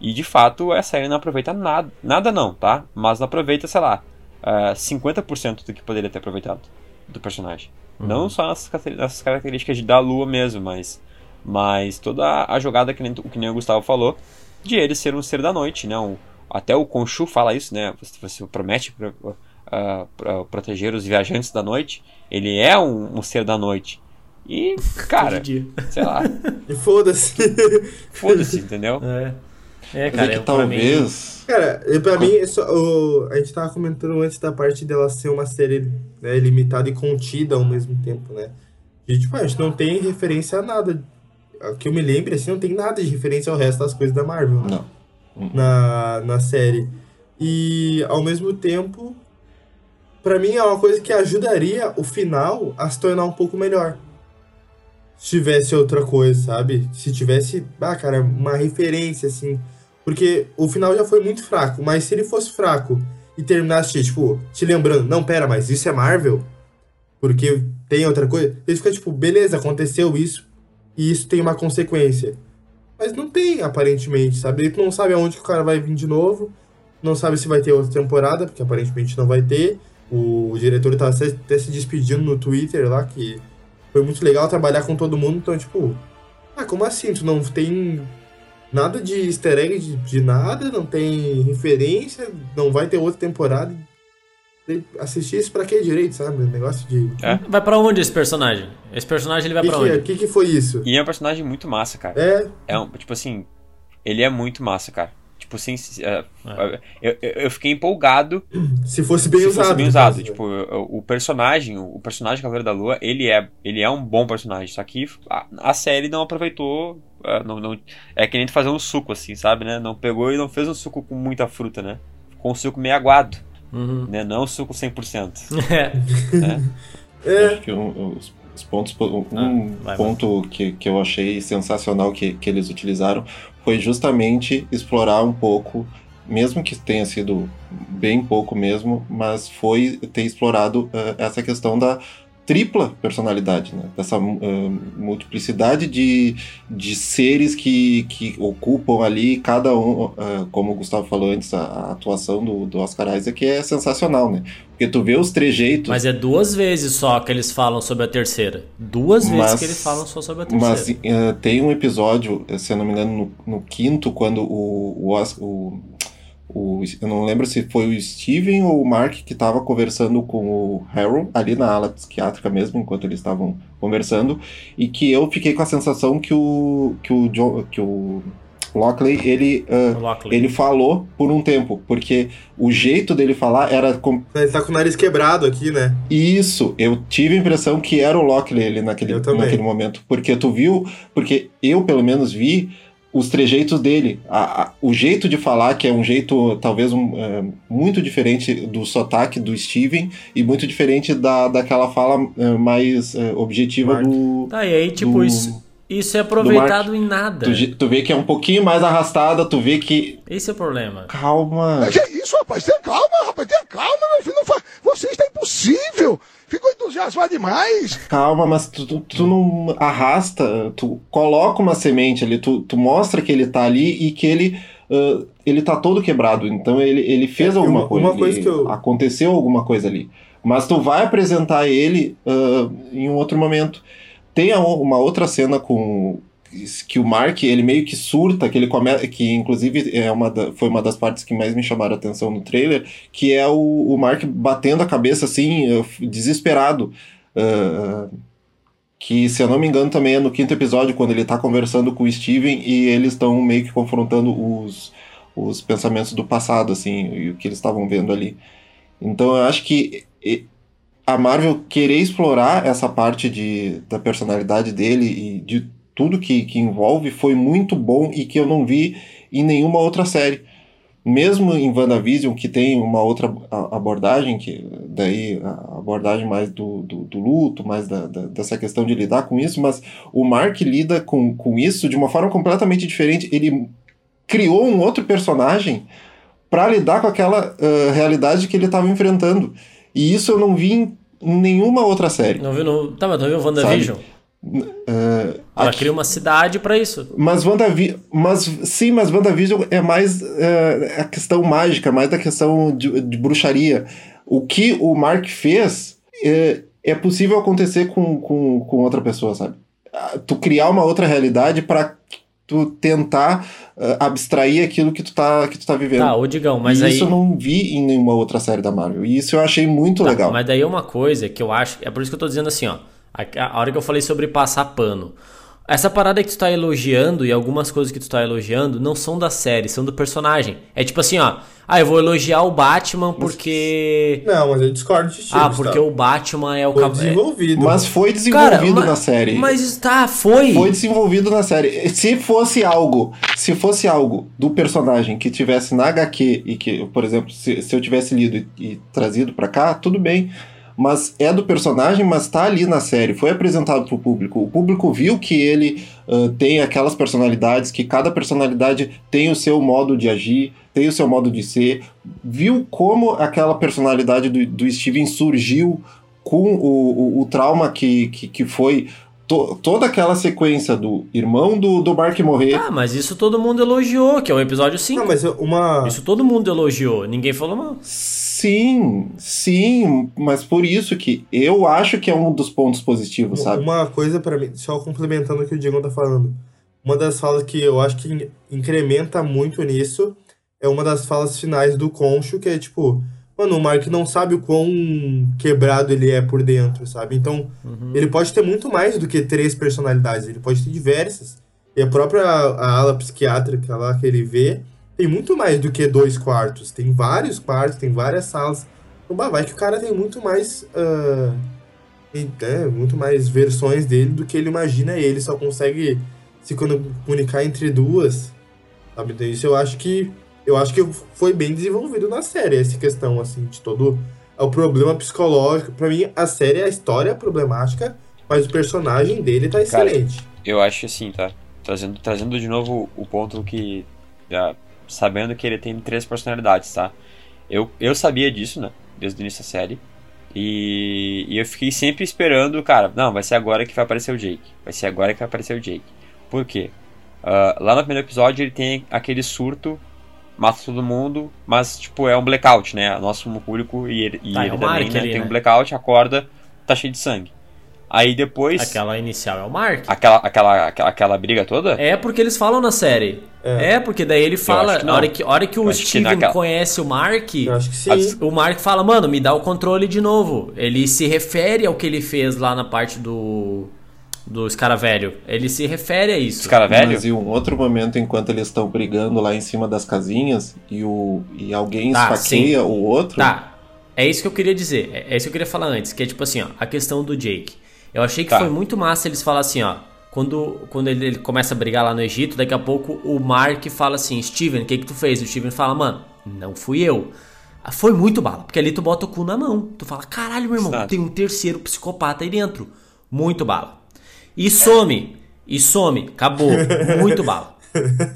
e de fato a série não aproveita nada. Nada não, tá? Mas não aproveita, sei lá, ah, 50% do que poderia ter aproveitado do personagem. Não só nas características de da lua mesmo, mas, mas toda a jogada que nem, que nem o Gustavo falou, de ele ser um ser da noite, né? Um- até o Khonshu fala isso, né? Você, você promete pro- ah, pra proteger os viajantes da noite. Ele é um, um ser da noite. E, cara, sei lá, E foda-se. foda-se, entendeu? É. É, cara, é eu, que pra mim- talvez. Cara, eu- pra mim, só, o- a gente tava comentando antes da parte dela ser uma série né, limitada e contida ao mesmo tempo, né? E, tipo, a gente não tem referência a nada. A Que eu me lembre, assim, não tem nada de referência ao resto das coisas da Marvel. né? Não. na, na série. E ao mesmo tempo, pra mim é uma coisa que ajudaria o final a se tornar um pouco melhor. Se tivesse outra coisa, sabe? Se tivesse, ah, cara, uma referência assim. Porque o final já foi muito fraco, mas se ele fosse fraco e terminasse, tipo, te lembrando, não, pera, mas isso é Marvel? Porque tem outra coisa, ele fica tipo, beleza, aconteceu isso, e isso tem uma consequência. Mas não tem, aparentemente, sabe? Ele não sabe aonde que o cara vai vir de novo. Não sabe se vai ter outra temporada, porque aparentemente não vai ter. O diretor até até se despedindo no Twitter lá, que foi muito legal trabalhar com todo mundo. Então, tipo, ah, como assim? Tu não tem nada de easter egg de, de nada, não tem referência, não vai ter outra temporada. Assistir isso pra quê direito, sabe? Negócio de. Vai pra onde esse personagem? Esse personagem ele vai O que, pra que, onde? é? que, que foi isso? E é um personagem muito massa, cara. É, É um, tipo assim, ele é muito massa, cara. Tipo assim, é, eu, eu, fiquei empolgado se fosse bem se usado. fosse bem usado. caso, Tipo, o, o personagem, o personagem Cavaleiro da Lua, ele é, ele é um bom personagem. Só que a, a série não aproveitou. Ah, Não, não, é que nem tu fazer um suco, assim, sabe, né? Não pegou e não fez um suco com muita fruta, né? Ficou um suco meio aguado, Uhum. né? Não um suco 100%. É. É, Acho que um- os, os pontos, um Ah, vai, ponto que, que eu achei sensacional que, que eles utilizaram foi justamente explorar um pouco, mesmo que tenha sido bem pouco mesmo, mas foi ter explorado eh, essa questão da tripla personalidade, né? dessa eh, multiplicidade de, de seres que, que ocupam ali cada um, eh, como o Gustavo falou antes, a, a atuação do, do Oscar Isaac é sensacional, né? Porque tu vê os trejeitos. Mas é duas vezes só que eles falam sobre a terceira. Duas vezes Mas- que eles falam só sobre a terceira. Mas eh, tem um episódio, eh, se eu não me engano, no, no quinto, quando o, o, o, o- Eu não lembro se foi o Steven ou o Mark que estava conversando com o Harold, ali na ala psiquiátrica mesmo, enquanto eles estavam conversando, e que eu fiquei com a sensação que o. que o, John, que o Lockley, ele. O Lockley. ele falou por um tempo, porque o jeito dele falar era com- ele tá com o nariz quebrado aqui, né? isso, eu tive a impressão que era o Lockley ali naquele, naquele momento. Porque tu viu, porque eu pelo menos vi os trejeitos dele. A- a- o jeito de falar, que é um jeito talvez um, é, muito diferente do sotaque do Steven e muito diferente da, daquela fala é, mais é, objetiva Mark. do. Tá, e aí, tipo, do- isso, isso é aproveitado em nada. Tu, tu vê que é um pouquinho mais arrastada, tu vê que. Esse é o problema. Calma. Que isso, rapaz? Tenha calma, rapaz, tenha calma, meu filho. Não fa... Você está impossível. Ficou entusiasmado demais. Calma, mas tu, tu, tu não arrasta, tu coloca uma semente ali, tu, tu mostra que ele tá ali e que ele, uh, ele tá todo quebrado. Então ele, ele fez É, alguma uma- coisa. uma coisa ele- que eu- Aconteceu alguma coisa ali. Mas tu vai apresentar ele uh, em um outro momento. Tem uma outra cena com que o Mark ele meio que surta que ele começa que inclusive é uma da- foi uma das partes que mais me chamaram a atenção no trailer que é o, o Mark batendo a cabeça assim desesperado Uh, que, se eu não me engano, também é no quinto episódio, quando ele tá conversando com o Steven e eles estão meio que confrontando os, os pensamentos do passado, assim, e o que eles estavam vendo ali. Então eu acho que e- a Marvel querer explorar essa parte de, da personalidade dele e de tudo que, que envolve foi muito bom e que eu não vi em nenhuma outra série mesmo em WandaVision, que tem uma outra abordagem, que daí a abordagem mais do, do, do luto, mais da, da- dessa questão de lidar com isso, mas o Mark lida com, com isso de uma forma completamente diferente. Ele criou um outro personagem para lidar com aquela ah, realidade que ele estava enfrentando. E isso eu não vi em nenhuma outra série. Não viu no. Tá, mas não viu o WandaVision? Ah, Ela aqui- cria uma cidade pra isso. Mas WandaVision. Mas, sim, mas WandaVision é mais é, a questão mágica, mais da questão de, de bruxaria. O que o Mark fez é, é possível acontecer com, com, com outra pessoa, sabe? Ah, Tu criar uma outra realidade para tu tentar ah, abstrair aquilo que tu tá, que tu tá vivendo. Tá, ô Digão, mas e aí. isso eu não vi em nenhuma outra série da Marvel. E isso eu achei muito Tá, legal. Mas daí é uma coisa que eu acho. É por isso que eu tô dizendo assim, ó. A, a hora que eu falei sobre passar pano. Essa parada que tu tá elogiando e algumas coisas que tu tá elogiando não são da série, são do personagem. É tipo assim, ó. Ah, eu vou elogiar o Batman porque. Não, mas eu discordo de ti. Ah, porque o Batman é o Foi cab- desenvolvido. Mas foi Cara, desenvolvido ma- na série. Mas tá, foi. Foi desenvolvido na série. Se fosse algo, se fosse algo do personagem que tivesse na HQ e que, por exemplo, se, se eu tivesse lido e, e trazido pra cá, tudo bem. Mas é do personagem, mas tá ali na série, foi apresentado pro público. O público viu que ele ah, tem aquelas personalidades, que cada personalidade tem o seu modo de agir, tem o seu modo de ser. Viu como aquela personalidade do, do Steven surgiu com o, o, o trauma que, que, que foi to- toda aquela sequência do irmão do, do Mark morrer. Ah, mas isso todo mundo elogiou, que é o episódio 5. Não, mas uma. Isso todo mundo elogiou, ninguém falou mal. Sim, sim, mas por isso que eu acho que é um dos pontos positivos, sabe? Uma coisa pra mim, só complementando o que o Diego tá falando. Uma das falas que eu acho que in- incrementa muito nisso é uma das falas finais do Concho, que é tipo, mano, o Mark não sabe o quão quebrado ele é por dentro, sabe? Então, ele pode ter muito mais do que três personalidades, ele pode ter diversas. E a própria a ala psiquiátrica lá que ele vê tem muito mais do que dois quartos. Tem vários quartos, tem várias salas. Então, bah, vai que o cara tem muito mais. ah, tem, né, muito mais versões dele do que ele imagina. Ele só consegue se comunicar entre duas. Sabe? Então, isso eu acho que. Eu acho que foi bem desenvolvido na série, essa questão, assim, de todo. O problema psicológico. Pra mim, a série, a história é problemática, mas o personagem dele tá Cara, excelente. Eu acho assim, tá? Trazendo, trazendo de novo o ponto que. ah, sabendo que ele tem três personalidades, tá? Eu, eu sabia disso, né? Desde o início da série. E, e eu fiquei sempre esperando, cara, não, vai ser agora que vai aparecer o Jake. Vai ser agora que vai aparecer o Jake. Por quê? Ah, lá no primeiro episódio ele tem aquele surto, mata todo mundo, mas, tipo, é um blackout, né? Nosso público e ele, e Tá, é ele também, né? ali, Tem né? um blackout, acorda, tá cheio de sangue. Aí depois. Aquela inicial é o Mark. Aquela, aquela, aquela, aquela briga toda? É porque eles falam na série. É, porque daí ele fala. acho que A não. hora que, hora que o acho que Steven naquela- conhece o Mark, Eu acho que sim. O Mark fala, mano, me dá o controle de novo. Ele se refere ao que ele fez lá na parte do. Do Escaravelho. Ele se refere a isso. Os cara velho? Mas em um outro momento, enquanto eles estão brigando lá em cima das casinhas e, o, e alguém Tá, esfaqueia o outro. Tá. É isso que eu queria dizer. É é isso que eu queria falar antes. Que é tipo assim, ó. A questão do Jake. Eu achei que Tá. foi muito massa eles falar assim, ó. Quando, quando ele, ele começa a brigar lá no Egito, daqui a pouco o Mark fala assim, Steven, o que que tu fez? O Steven fala, mano, não fui eu. Ah, Foi muito bala, porque ali tu bota o cu na mão. Tu fala, caralho, meu irmão, Exato. tem um terceiro psicopata aí dentro. Muito bala. E some. E some. Acabou. Muito bala.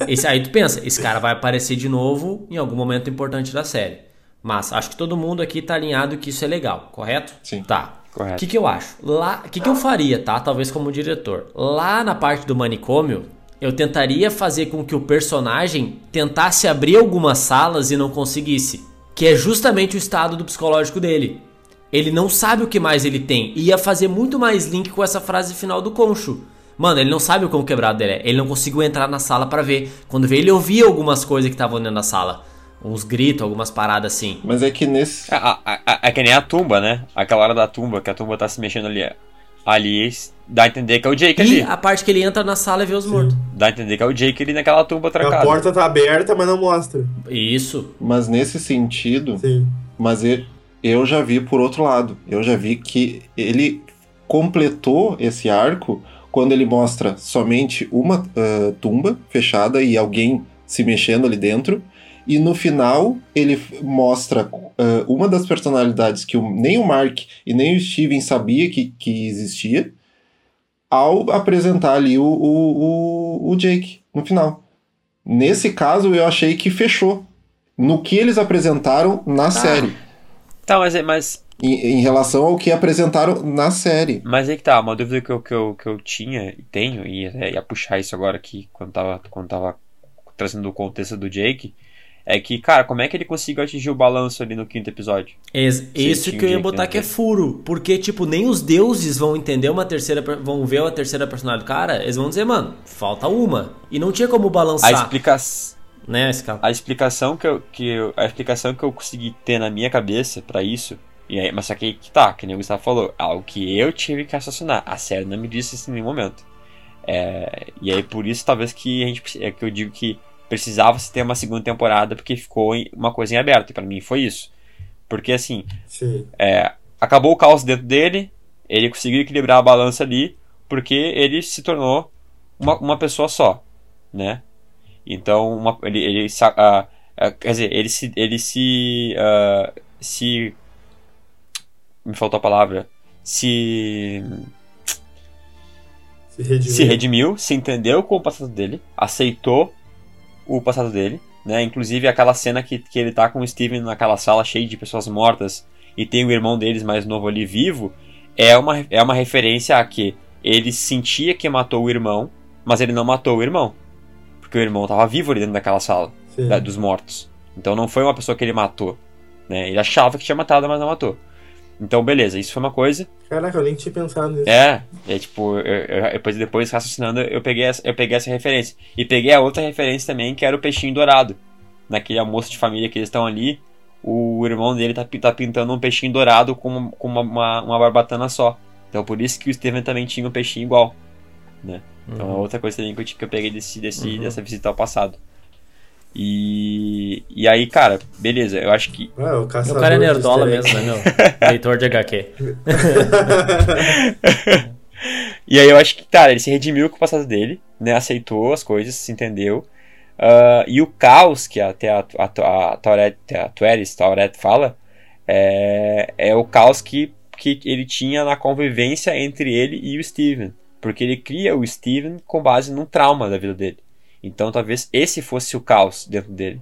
Esse, aí tu pensa, esse cara vai aparecer de novo em algum momento importante da série. Mas acho que todo mundo aqui tá alinhado que isso é legal, correto? Sim. Tá. O que, que eu acho? Lá, o que, que eu faria, tá? Talvez como diretor. Lá na parte do manicômio, eu tentaria fazer com que o personagem tentasse abrir algumas salas e não conseguisse. Que é justamente o estado do psicológico dele. Ele não sabe o que mais ele tem. E ia fazer muito mais link com essa frase final do Concho. Mano, ele não sabe o quão quebrado ele é. Ele não conseguiu entrar na sala pra ver. Quando veio, ele ouvia algumas coisas que estavam dentro da sala. Uns gritos, algumas paradas assim. Mas é que nesse. É, a- a- a- é que nem a tumba, né? Aquela hora da tumba, que a tumba tá se mexendo ali. Ali dá a entender que é o Jake E ali. a parte que ele entra na sala e vê os mortos. Dá a entender que é o Jake ali naquela tumba A trancada. porta tá aberta, mas não mostra. Isso. Mas nesse sentido, Sim. mas e- eu já vi por outro lado. Eu já vi que ele completou esse arco quando ele mostra somente uma ah, tumba fechada e alguém se mexendo ali dentro. E no final ele mostra ah, uma das personalidades que o- nem o Mark e nem o Steven sabia que, que existia ao apresentar ali o, o, o, o Jake no final. Nesse caso eu achei que fechou. No que eles apresentaram na série. Tá, mas, é- mas, Em, em relação ao que apresentaram na série. mas aí que tá, uma dúvida que eu, que eu, que eu tinha e tenho, e até ia puxar isso agora aqui quando tava, quando tava trazendo o contexto do Jake, é que, cara, como é que ele conseguiu atingir o balanço ali no quinto episódio? Isso tinha que eu ia botar que é furo. Porque, tipo, nem os deuses vão entender uma terceira. vão ver a terceira personalidade do cara. Eles vão dizer, mano, falta uma. E não tinha como A, balançar. Né, Scala? a explicação que eu, que eu, a explicação que eu consegui ter na minha cabeça pra isso, e aí, mas só que tá, que nem o Gustavo falou, algo que eu tive que raciocinar. A série não me disse isso em nenhum momento. É, e aí por isso talvez que a gente é que eu digo que precisava se ter uma segunda temporada porque ficou uma coisa em aberto. E pra mim foi isso. Porque assim, Sim. é, acabou o caos dentro dele, ele conseguiu equilibrar a balança ali, porque ele se tornou uma, uma pessoa só, né? Então, uma- ele, ele se- quer dizer, ele se, ele se, ah, se, me faltou a palavra, se, Se redimiu. se redimiu, se entendeu com o passado dele, aceitou o passado dele, né? Inclusive aquela cena que, que ele tá com o Steven naquela sala cheia de pessoas mortas e tem o irmão deles mais novo ali vivo, é uma, é uma referência a que ele sentia que matou o irmão, mas ele não matou o irmão. Porque o irmão tava vivo ali dentro daquela sala da- dos mortos. Então não foi uma pessoa que ele matou. Né? Ele achava que tinha matado, mas não matou. Então, beleza, isso foi uma coisa. Caraca, eu nem tinha pensado nisso. É, é tipo, eu, eu- depois, depois raciocinando, eu peguei, essa, eu peguei essa referência. E peguei a outra referência também, que era o peixinho dourado. Naquele almoço de família que eles estão ali, o irmão dele tá, tá pintando um peixinho dourado com, com uma, uma, uma barbatana só. Então por isso que o Steven também tinha um peixinho igual. Né? Então é outra coisa também que eu, ti- que eu peguei desse, desse, dessa visita ao passado. E, e aí, cara, beleza, eu acho que Ah, o O cara é nerdola mesmo, né, meu? Leitor de HQ. E aí eu acho que, cara, ele se redimiu com o passado dele, né? Aceitou as coisas, se entendeu. Ah, e o caos que até a, a, a, Tourette, a Tueris, Tourette fala, é, é o caos que, que ele tinha na convivência entre ele e o Steven. Porque ele cria o Steven com base num trauma da vida dele. Então talvez esse fosse o caos dentro dele.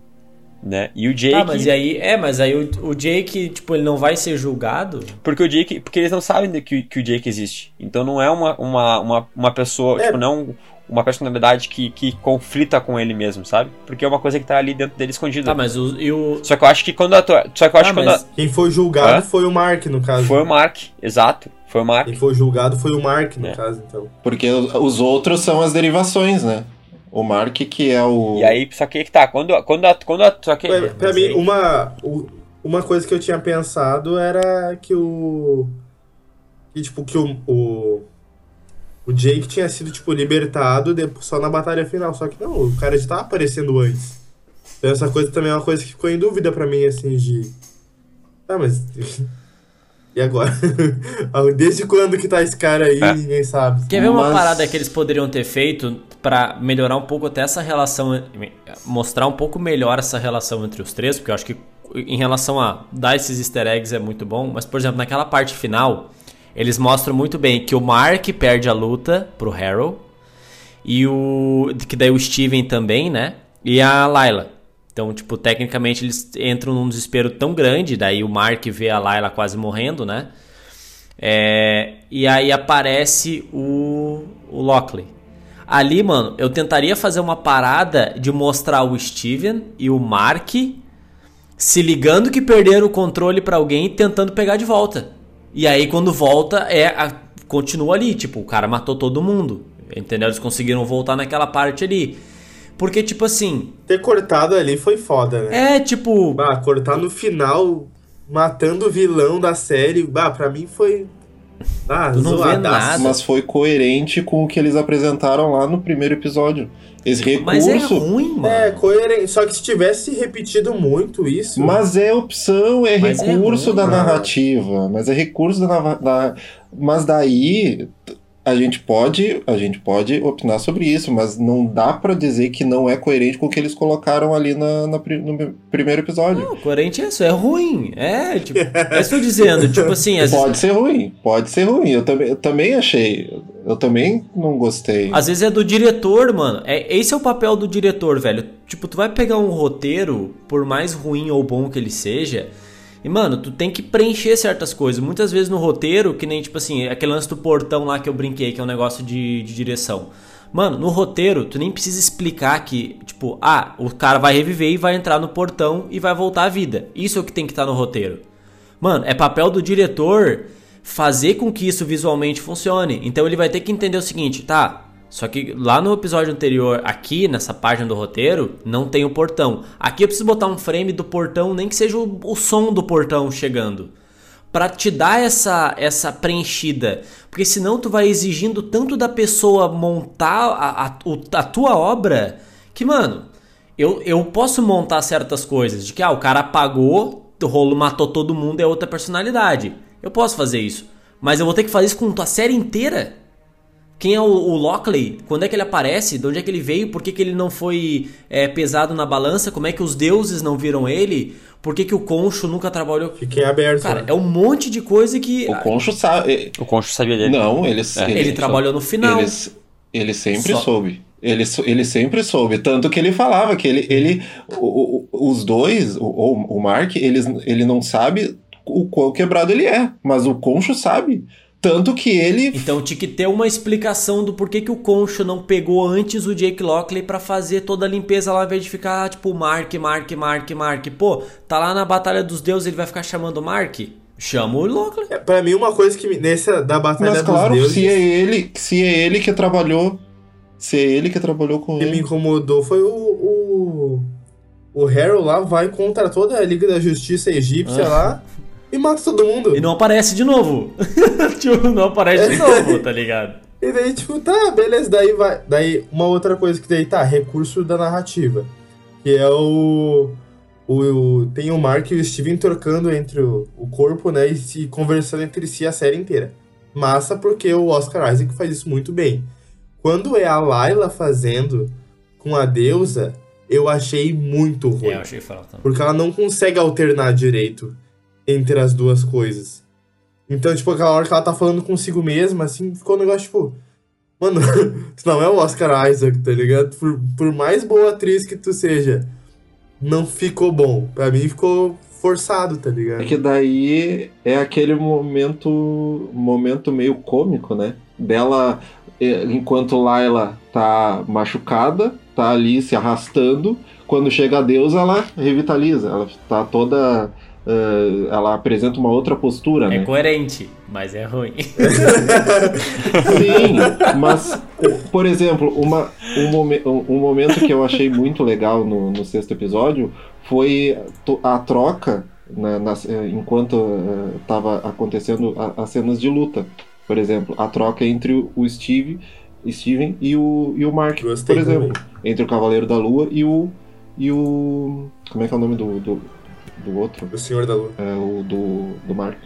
Né? E o Jake. Ah, mas e aí, é, mas aí o, o Jake, tipo, ele não vai ser julgado? Porque o Jake. Porque eles não sabem que, que o Jake existe. Então não é uma, uma, uma, uma pessoa. É. Tipo, não uma personalidade que, que conflita com ele mesmo, sabe? Porque é uma coisa que tá ali dentro dele escondida. Tá, mas o, e o... Só que eu acho que quando a. tua- Só que eu acho Ah, que quando mas- Quem foi julgado Hã? foi o Mark, no a, caso. Foi o Mark, exato. Foi o Mark. Quem foi julgado foi o Mark, no É. caso, então. Porque os os outros são as derivações, né? O Mark, que é o. E aí, só que aí que tá. Quando, quando, a, quando a. Só que. Pra, pra mim, aí- uma, uma coisa que eu tinha pensado era que o. Que, tipo, que o, o. O Jake tinha sido, tipo, libertado só na batalha final. Só que não, o cara já tava aparecendo antes. Então essa coisa também é uma coisa que ficou em dúvida pra mim, assim, de. Ah, mas. E agora? Desde quando que tá esse cara aí? É. Ninguém sabe. Quer ver uma Mas- parada que eles poderiam ter feito pra melhorar um pouco até essa relação, mostrar um pouco melhor essa relação entre os três, porque eu acho que em relação a dar esses easter eggs é muito bom, mas por exemplo, naquela parte final, eles mostram muito bem que o Mark perde a luta pro Harold e o que daí o Steven também, né? E a Layla. Então, tipo, tecnicamente eles entram num desespero tão grande, daí o Mark vê a Layla quase morrendo, né? É, e aí aparece o, o Lockley. Ali, mano, eu tentaria fazer uma parada de mostrar o Steven e o Mark se ligando que perderam o controle pra alguém e tentando pegar de volta. E aí quando volta é a- continua ali, tipo, o cara matou todo mundo. Entendeu? Eles conseguiram voltar naquela parte ali. Porque tipo assim, Ter cortado ali foi foda, né? é tipo, Bah, cortar no final, matando o vilão da série, bah, pra mim foi. Ah, Tu não vê zoadaço. nada. Mas foi coerente com o que eles apresentaram lá no primeiro episódio. Esse mas é recurso. ruim, mano. É, coerente. Só que se tivesse repetido muito isso. Mas é opção, é Mas é recurso ruim, da mano. narrativa. Mas é recurso da, da. Mas daí a gente pode, a gente pode opinar sobre isso, mas não dá pra dizer que não é coerente com o que eles colocaram ali na, na no primeiro episódio. Não, coerente é isso, é ruim. É, tipo, é isso que eu dizendo, tipo assim, às vezes, Pode ser ruim, pode ser ruim. Eu também, eu também achei. Eu também não gostei. às vezes é do diretor, mano. É, esse é o papel do diretor, velho. Tipo, tu vai pegar um roteiro, por mais ruim ou bom que ele seja, e, mano, tu tem que preencher certas coisas. Muitas vezes no roteiro, que nem, tipo assim, aquele lance do portão lá que eu brinquei, que é um negócio de, de direção. Mano, no roteiro, tu nem precisa explicar que, tipo, ah, o cara vai reviver e vai entrar no portão e vai voltar à vida. Isso é o que tem que estar no roteiro. Mano, é papel do diretor fazer com que isso visualmente funcione. Então ele vai ter que entender o seguinte, tá? Só que lá no episódio anterior, aqui nessa página do roteiro, não tem o portão. Aqui eu preciso botar um frame do portão, nem que seja o, o som do portão chegando. Pra te dar essa, essa preenchida. Porque senão tu vai exigindo tanto da pessoa montar a, a, a tua obra que, mano, eu, eu posso montar certas coisas. De que, ah, o cara apagou, o rolo matou todo mundo, é outra personalidade. Eu posso fazer isso. Mas eu vou ter que fazer isso com a série inteira. Quem é o, o Lockley? Quando é que ele aparece? De onde é que ele veio? Por que, que ele não foi é, pesado na balança? Como é que os deuses não viram ele? Por que, que o Concho nunca trabalhou? Fiquei aberto. Cara, né? é um monte de coisa que. O Concho sabe. O Concho sabia dele. Não, eles. É. Ele trabalhou no final. Eles, ele sempre Só- soube. Ele, ele sempre soube. Tanto que ele falava que ele. ele o- o- os dois, o, o Mark, eles, ele não sabe o quão quebrado ele é. Mas o Concho sabe. Tanto que ele. Então tinha que ter uma explicação do porquê que o Concho não pegou antes o Jake Lockley pra fazer toda a limpeza lá, ao invés de ficar tipo Mark, Mark, Mark, Mark. Pô, tá lá na Batalha dos Deuses, ele vai ficar chamando Mark? Chama o Lockley. É, pra mim, uma coisa que me- nessa da Batalha Mas dos claro, Deuses se é ele, se é ele que trabalhou. Se é ele que trabalhou com que me ele. incomodou foi o. O, o Harold lá vai contra toda a Liga da Justiça egípcia Ah. lá e mata todo mundo. E não aparece de novo. tipo, não aparece de novo, tá ligado? E daí, tipo, tá, beleza, daí vai. Daí, uma outra coisa que daí tá, recurso da narrativa. Que é o. O, tem o Mark e o Steven trocando entre o, o corpo, né? E se conversando entre si a série inteira. Massa, porque o Oscar Isaac faz isso muito bem. Quando é a Layla fazendo com a deusa, eu achei muito ruim. É, eu achei falta. Porque ela não consegue alternar direito entre as duas coisas. Então, tipo, aquela hora que ela tá falando consigo mesma, assim, ficou um negócio, tipo... Mano, tu não é o Oscar Isaac, tá ligado? Por, por mais boa atriz que tu seja, não ficou bom. Pra mim ficou forçado, tá ligado? É que daí é aquele momento momento meio cômico, né? Dela, eh, enquanto Layla tá machucada, tá ali se arrastando, quando chega a deusa, ela revitaliza. Ela tá toda. Eh, ela apresenta uma outra postura, É né? coerente, mas é ruim. Sim, mas, por exemplo, uma, um, momen- um- momento que eu achei muito legal no, no sexto episódio foi a troca na- nas- eh, enquanto estava acontecendo a- as cenas de luta. Por exemplo, a troca entre o- o Steve, Steven e o, e o Mark, Gostei por exemplo. também. Entre o Cavaleiro da Lua e o. E o. Como é que é o nome do, do, do outro? O Senhor da Lua. É o do, do Mark.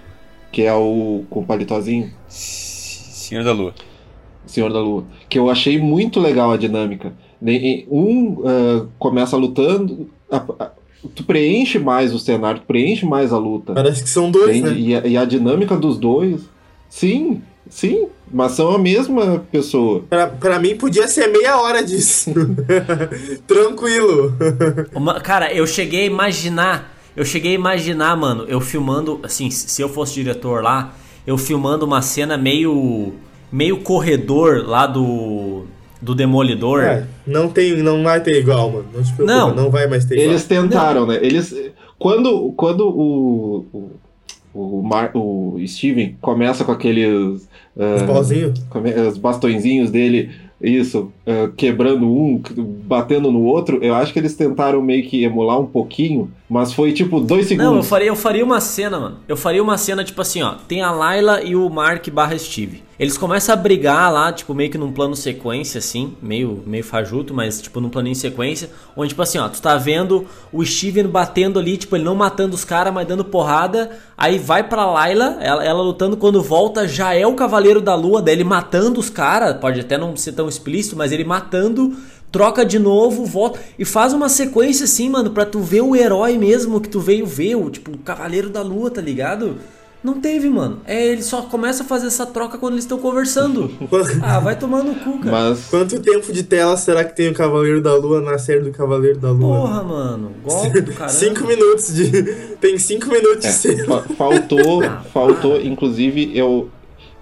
Que é o com o palitozinho. Senhor da Lua. Senhor da Lua. Que eu achei muito legal a dinâmica. Um ah, começa lutando, a- a- tu preenche mais o cenário, tu preenche mais a luta. Parece que são dois, entende? né? E, a, e a dinâmica dos dois, sim, sim, mas são a mesma pessoa. Pra, pra mim podia ser meia hora disso. Tranquilo. Uma- cara, eu cheguei a imaginar, eu cheguei a imaginar, mano, eu filmando, assim, se eu fosse diretor lá, eu filmando uma cena meio meio corredor lá do do Demolidor. É, não tem, não vai ter igual, mano. Não te preocupa, Não. não, vai mais ter Eles igual. tentaram, né? Eles. Quando, quando o. o o, Mar, o Steven começa com aqueles. Os ah, pauzinhos. come- os bastõezinhos dele, isso, ah, quebrando um, batendo no outro, eu acho que eles tentaram meio que emular um pouquinho, mas foi tipo dois segundos. Não, eu faria, eu faria uma cena, mano. Eu faria uma cena tipo assim, ó. Tem a Layla e o Mark barra Steve. Eles começam a brigar lá, tipo, meio que num plano sequência, assim. Meio, meio fajuto, mas tipo num planinho sequência. Onde, tipo assim, ó, tu tá vendo o Steven batendo ali, tipo, ele não matando os caras, mas dando porrada. Aí vai pra Layla, ela, ela lutando. Quando volta, já é o Cavaleiro da Lua, daí ele matando os caras. Pode até não ser tão explícito, mas ele matando troca de novo, volta e faz uma sequência assim, mano, pra tu ver o herói mesmo que tu veio ver, o tipo, o Cavaleiro da Lua, tá ligado? Não teve, mano. É, ele só começa a fazer essa troca quando eles estão conversando. ah, vai tomar no cu, cara. Mas. Quanto tempo de tela será que tem o Cavaleiro da Lua na série do Cavaleiro da Lua? Porra, mano. Golpe do caramba. Cinco minutos de. Tem cinco minutos de, é, cena fa- faltou, faltou, inclusive, eu,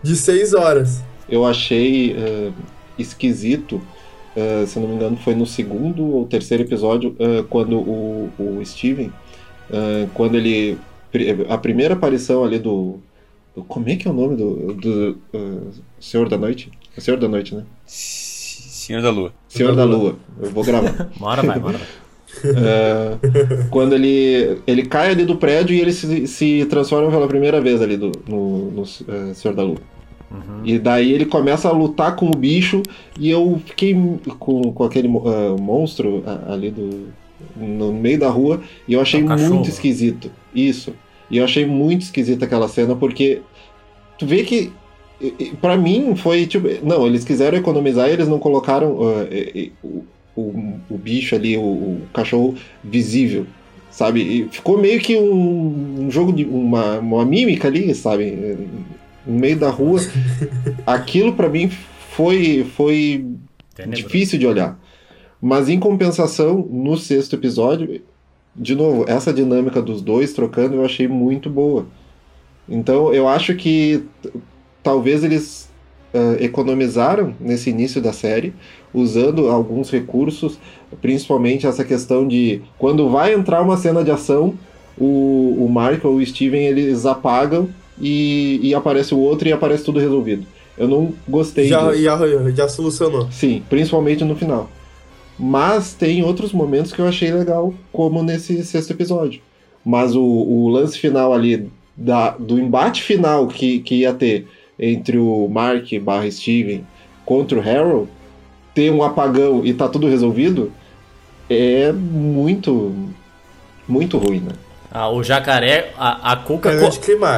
de seis horas. eu achei eh, esquisito, eh, se não me engano, foi no segundo ou terceiro episódio, eh, quando o, o Steven, quando ele. A primeira aparição ali do. do- como é que é o nome do. do eh, Senhor da Noite? É Senhor da Noite, né? Senhor da Lua. Senhor da Lua. Eu vou gravar. Bora, vai, bora. vai. É, quando ele, ele cai ali do prédio e ele se, se transforma pela primeira vez ali do, no, no é, Senhor da Lua. E daí ele começa a lutar com o bicho e eu fiquei com, com aquele ah, monstro ali do, no meio da rua e eu achei É um muito esquisito. Isso. E eu achei muito esquisita aquela cena porque tu vê que pra mim foi tipo. Não, eles quiseram economizar e eles não colocaram e- o, o, o bicho ali, o, o cachorro visível. Sabe? E ficou meio que um, um jogo de. Uma, uma mímica ali, sabe? No meio da rua. Aquilo pra mim foi, foi difícil de olhar. Mas em compensação, no sexto episódio, de novo, essa dinâmica dos dois trocando eu achei muito boa. Então eu acho que talvez eles ah, economizaram nesse início da série, usando alguns recursos, principalmente essa questão de quando vai entrar uma cena de ação, o, o Mark ou o Steven eles apagam e, e aparece o outro e aparece tudo resolvido. Eu não gostei Já, disso. já, já solucionou. Sim, principalmente no final. Mas tem outros momentos que eu achei legal, como nesse sexto episódio. Mas o, o lance final ali, da, do embate final que, que ia ter entre o Mark barra Steven contra o Harold, ter um apagão e tá tudo resolvido, é muito, muito ruim, né? Ah, o jacaré, a, a cuca. É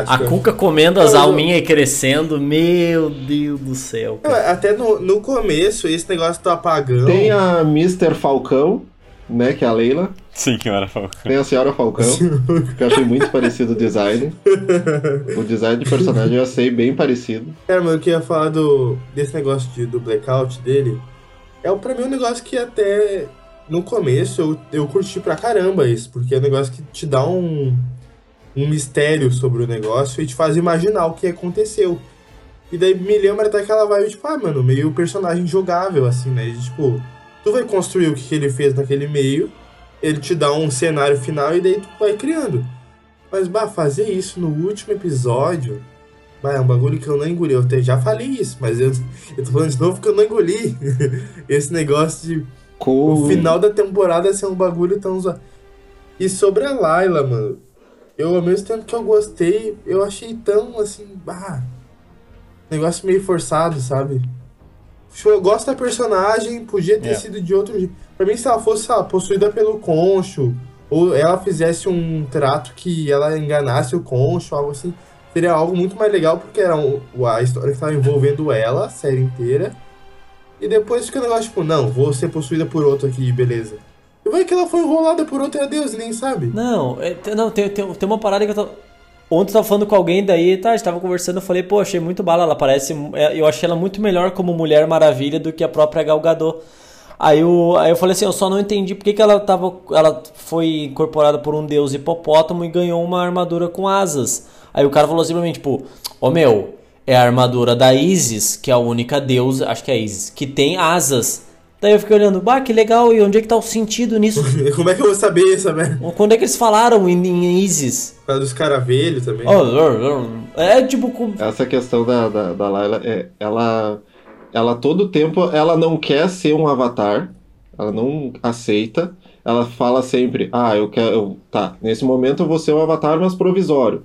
a cuca comendo as alminhas e crescendo. Meu Deus do céu. Cara. Até no, no começo, esse negócio do apagão. Tem a Mr. Falcão, né, que é a Leila. Sim, que era Falcão. Tem a Senhora Falcão, que eu achei muito parecido o design. O design de personagem eu achei bem parecido. Cara, mas eu queria falar do, desse negócio de, do blackout dele. É o- pra mim um negócio que até no começo eu, eu curti pra caramba isso, porque é um negócio que te dá um, um mistério sobre o negócio e te faz imaginar o que aconteceu. E daí me lembra até aquela vibe, tipo, ah, mano, meio personagem jogável, assim, né? De, tipo, tu vai construir o que, que ele fez naquele meio, ele te dá um cenário final e daí tu vai criando. Mas, bah, fazer isso no último episódio. Bah, é um bagulho que eu não engoli. Eu até já falei isso, mas eu, eu tô falando de novo que eu não engoli. Esse negócio de Com... o final da temporada ser um bagulho tão zoado. E sobre a Layla, mano. Eu, ao mesmo tempo que eu gostei, eu achei tão assim. Bah, negócio meio forçado, sabe? Tipo, Eu gosto da personagem, podia ter É. sido de outro jeito. Pra mim, se ela fosse, lá, possuída pelo Concho, ou ela fizesse um trato que ela enganasse o Concho, algo assim, seria algo muito mais legal, porque era um- a história que tava envolvendo ela, a série inteira. E depois fica o negócio, tipo, não, vou ser possuída por outro aqui, beleza. E vai que ela foi enrolada por outro, é Deus, e nem sabe. Não, é, não tem, tem, tem uma parada que eu tava. Ontem eu tava falando com alguém, daí tá, a gente tava conversando, eu falei, pô, achei muito bala, ela parece. é, Eu achei ela muito melhor como Mulher Maravilha do que a própria Gal Gadot. Aí, eu, aí eu falei assim, eu só não entendi por que, ela, tava, ela foi incorporada por um deus hipopótamo e ganhou uma armadura com asas. Aí o cara falou mim, tipo, ô meu, é a armadura da Isis, que é a única deusa, acho que é Isis, que tem asas. Daí eu fiquei olhando, bah, que legal, e onde é que tá o sentido nisso? Como é que eu vou saber isso, né? Quando é que eles falaram em, em Isis? Por causa dos caravelhos também. Oh, é tipo. com- Essa questão da, da, da Layla, é, ela, ela todo tempo, ela não quer ser um avatar, ela não aceita, ela fala sempre, ah, eu quero, eu- tá, nesse momento eu vou ser um avatar, mas provisório,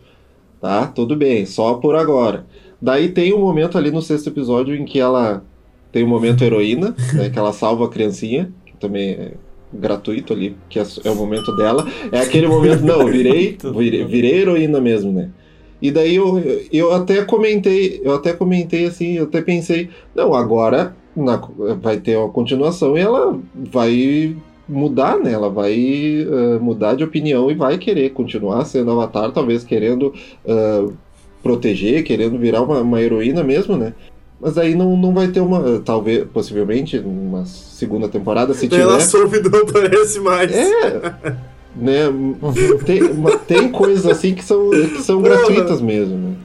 tá, tudo bem, só por agora. Daí tem um momento ali no sexto episódio em que ela tem um momento heroína, né, que ela salva a criancinha, que também é gratuito ali, que é, é o momento dela, é aquele momento, não, virei, virei, virei heroína mesmo, né. E daí eu, eu até comentei, eu até comentei assim, eu até pensei, não, agora na- vai ter uma continuação e ela vai mudar, né? Ela vai eh, mudar de opinião e vai querer continuar sendo Avatar, talvez querendo eh, proteger, querendo virar uma, uma heroína mesmo, né? Mas aí não, não vai ter uma, talvez, possivelmente, uma segunda temporada, se tiver. Ela soube não aparece mais. É, né? Tem, tem coisas assim que são, que são gratuitas mesmo. Né?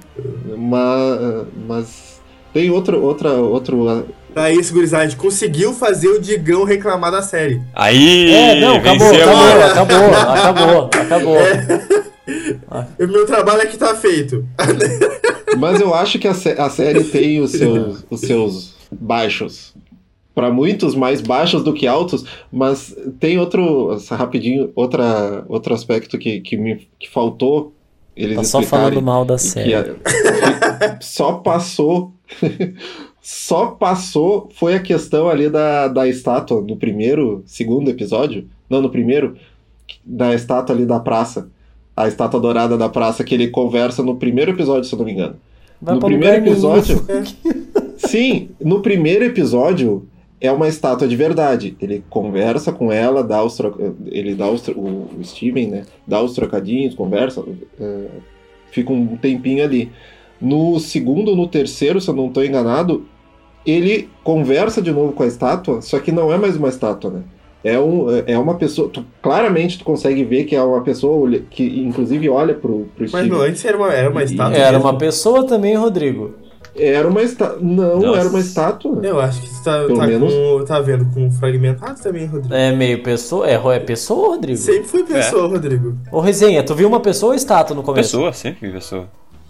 Mas, mas tem outro, outra, outro. Daí, esse gurizada, a gente conseguiu fazer o Digão reclamar da série. Aí, É, não, acabou, acabou, acabou, acabou, acabou. O meu trabalho aqui tá feito. Mas eu acho que a, sé- a série tem os seus, os seus baixos. Para muitos mais baixos do que altos, mas tem outro, rapidinho, outra, outro aspecto que, que me que faltou eles Tá só falando mal da que série. a- só passou. só passou foi a questão ali da, da estátua no primeiro, segundo episódio. Não, no primeiro, da estátua ali da praça. A estátua dourada da praça que ele conversa no primeiro episódio, se eu não me engano. Vai no primeiro episódio. Sim, no primeiro episódio é uma estátua de verdade. Ele conversa com ela, dá os tro... ele dá os o Steven, né? Dá os trocadinhos, conversa, é, fica um tempinho ali. No segundo, no terceiro, se eu não estou enganado, ele conversa de novo com a estátua, só que não é mais uma estátua, né? É, um, é uma pessoa. tu- claramente tu consegue ver que é uma pessoa que, inclusive, olha pro, pro Mas não, antes era uma, era uma estátua. Era mesmo. uma pessoa também, Rodrigo. Era uma estátua. Não, Nossa. era uma estátua. Eu acho que você tá, Pelo tá, menos. com, tá vendo com fragmentado também, Rodrigo. É meio pessoa. É, é pessoa, Rodrigo? Sempre foi pessoa, Rodrigo. Ô, Resenha, tu viu uma pessoa ou estátua no começo? Pessoa, sempre pessoa.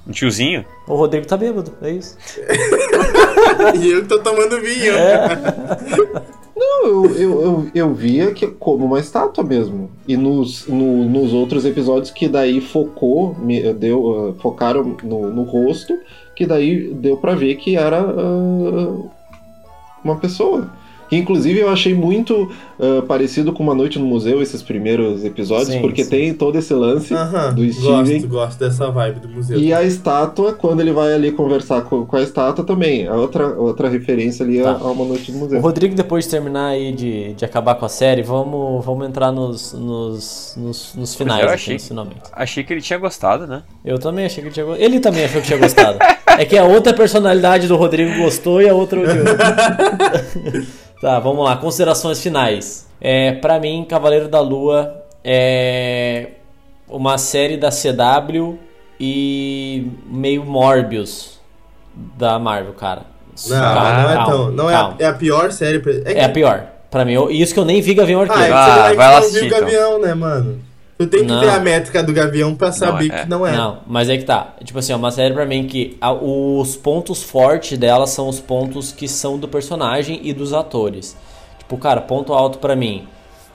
Um tiozinho. O Rodrigo tá bêbado, é isso. e eu que tô tomando vinho. Não, eu, eu, eu, eu via que como uma estátua mesmo. E nos, no- nos outros episódios que daí focou, me- deu, ah, focaram no, no rosto, que daí deu pra ver que era ah, uma pessoa. Que inclusive eu achei muito ah, parecido com Uma Noite no Museu, esses primeiros episódios, Sim, porque sim. tem todo esse lance Aham, do Steven. gosto, gosto dessa vibe do museu. E a estátua, quando ele vai ali conversar com, com a estátua também. A outra, outra referência ali Tá. a, a Uma Noite no O Museu. Rodrigo, depois de terminar aí de, de acabar com a série, vamos, vamos entrar nos, nos, nos, nos finais, Eu aqui, achei. nos finalmente. Achei que ele tinha gostado, né? Eu também achei que ele tinha gostado. Ele também achou que tinha gostado. é que a outra personalidade do Rodrigo gostou e a outra odiou. tá, vamos lá. Considerações finais. É, pra mim, Cavaleiro da Lua é uma série da CW e meio Morbius da Marvel, cara. Não, Calma, não é calma, tão. Não é a, é a pior série. pra- É, que, É a pior. Pra mim, eu- isso que eu nem vi Gavião Ah, Arqueiro. é que Ah, você, é que vai lá não assistir, viu o então. Gavião, né, mano? Tu tem que Não. ver a métrica do Gavião pra saber é. que não é. Não, mas é que tá. Tipo assim, é uma série pra mim que a- os pontos fortes dela são os pontos que são do personagem e dos atores. Tipo, cara, ponto alto pra mim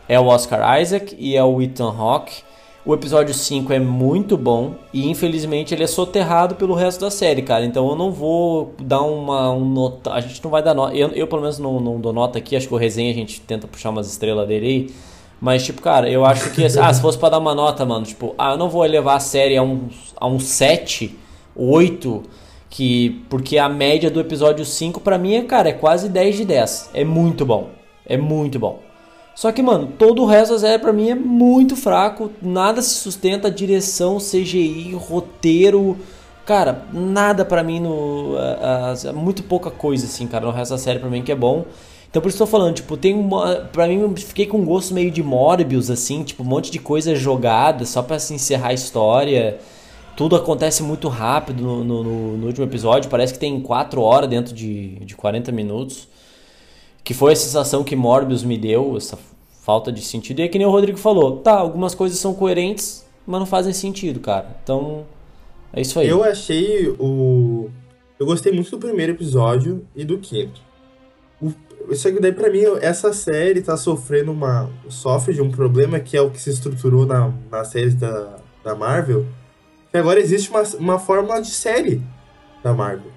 é o Oscar Isaac e é o Ethan Hawke. O episódio 5 é muito bom e infelizmente ele é soterrado pelo resto da série, cara. Então eu não vou dar uma um nota. A gente não vai dar nota. Eu, eu pelo menos não, não dou nota aqui. Acho que o resenha a gente tenta puxar umas estrelas dele aí. Mas, tipo, cara, eu acho que. ah, se fosse pra dar uma nota, mano, tipo, ah, eu não vou elevar a série a um, a um 7, 8, que. Porque a média do episódio 5 pra mim é, cara, é quase 10 de 10. É muito bom. É muito bom. Só que, mano, todo o resto da série pra mim é muito fraco. Nada se sustenta. Direção, CGI, roteiro. Cara, nada pra mim no. a- a- muito pouca coisa, assim, cara, no resto da série pra mim que é bom. Então por isso que eu tô falando, tipo, tem uma. Pra mim, eu fiquei com um gosto meio de Morbius, assim, tipo, um monte de coisa jogada só pra se encerrar a história. Tudo acontece muito rápido no, no, no- no último episódio. Parece que tem 4 horas dentro de, de 40 minutos. Que foi a sensação que Morbius me deu, essa falta de sentido. E é que nem o Rodrigo falou, tá, algumas coisas são coerentes, mas não fazem sentido, cara. Então, é isso aí. Eu achei o. Eu gostei muito do primeiro episódio e do quinto. O... Só que daí, pra mim, essa série tá sofrendo uma. sofre de um problema que é o que se estruturou na, na série da, da Marvel. Que agora existe uma, uma fórmula de série da Marvel.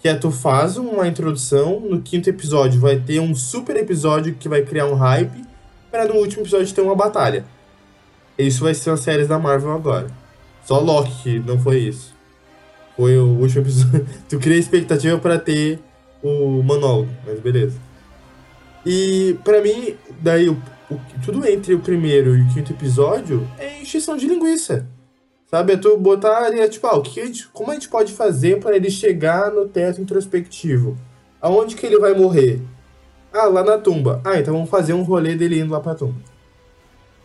Que é tu faz uma introdução, no quinto episódio vai ter um super episódio que vai criar um hype, para no último episódio ter uma batalha. Isso vai ser as séries da Marvel agora. Só Loki não foi isso. Foi o último episódio. tu cria expectativa pra ter o monólogo, mas beleza. E pra mim, daí o, o- tudo entre o primeiro e o quinto episódio é encheção de linguiça. Sabe? É tu botar é tipo, ah, o que a gente, como a gente pode fazer pra ele chegar no teto introspectivo? Aonde que ele vai morrer? Ah, lá na tumba. Ah, então vamos fazer um rolê dele indo lá pra tumba.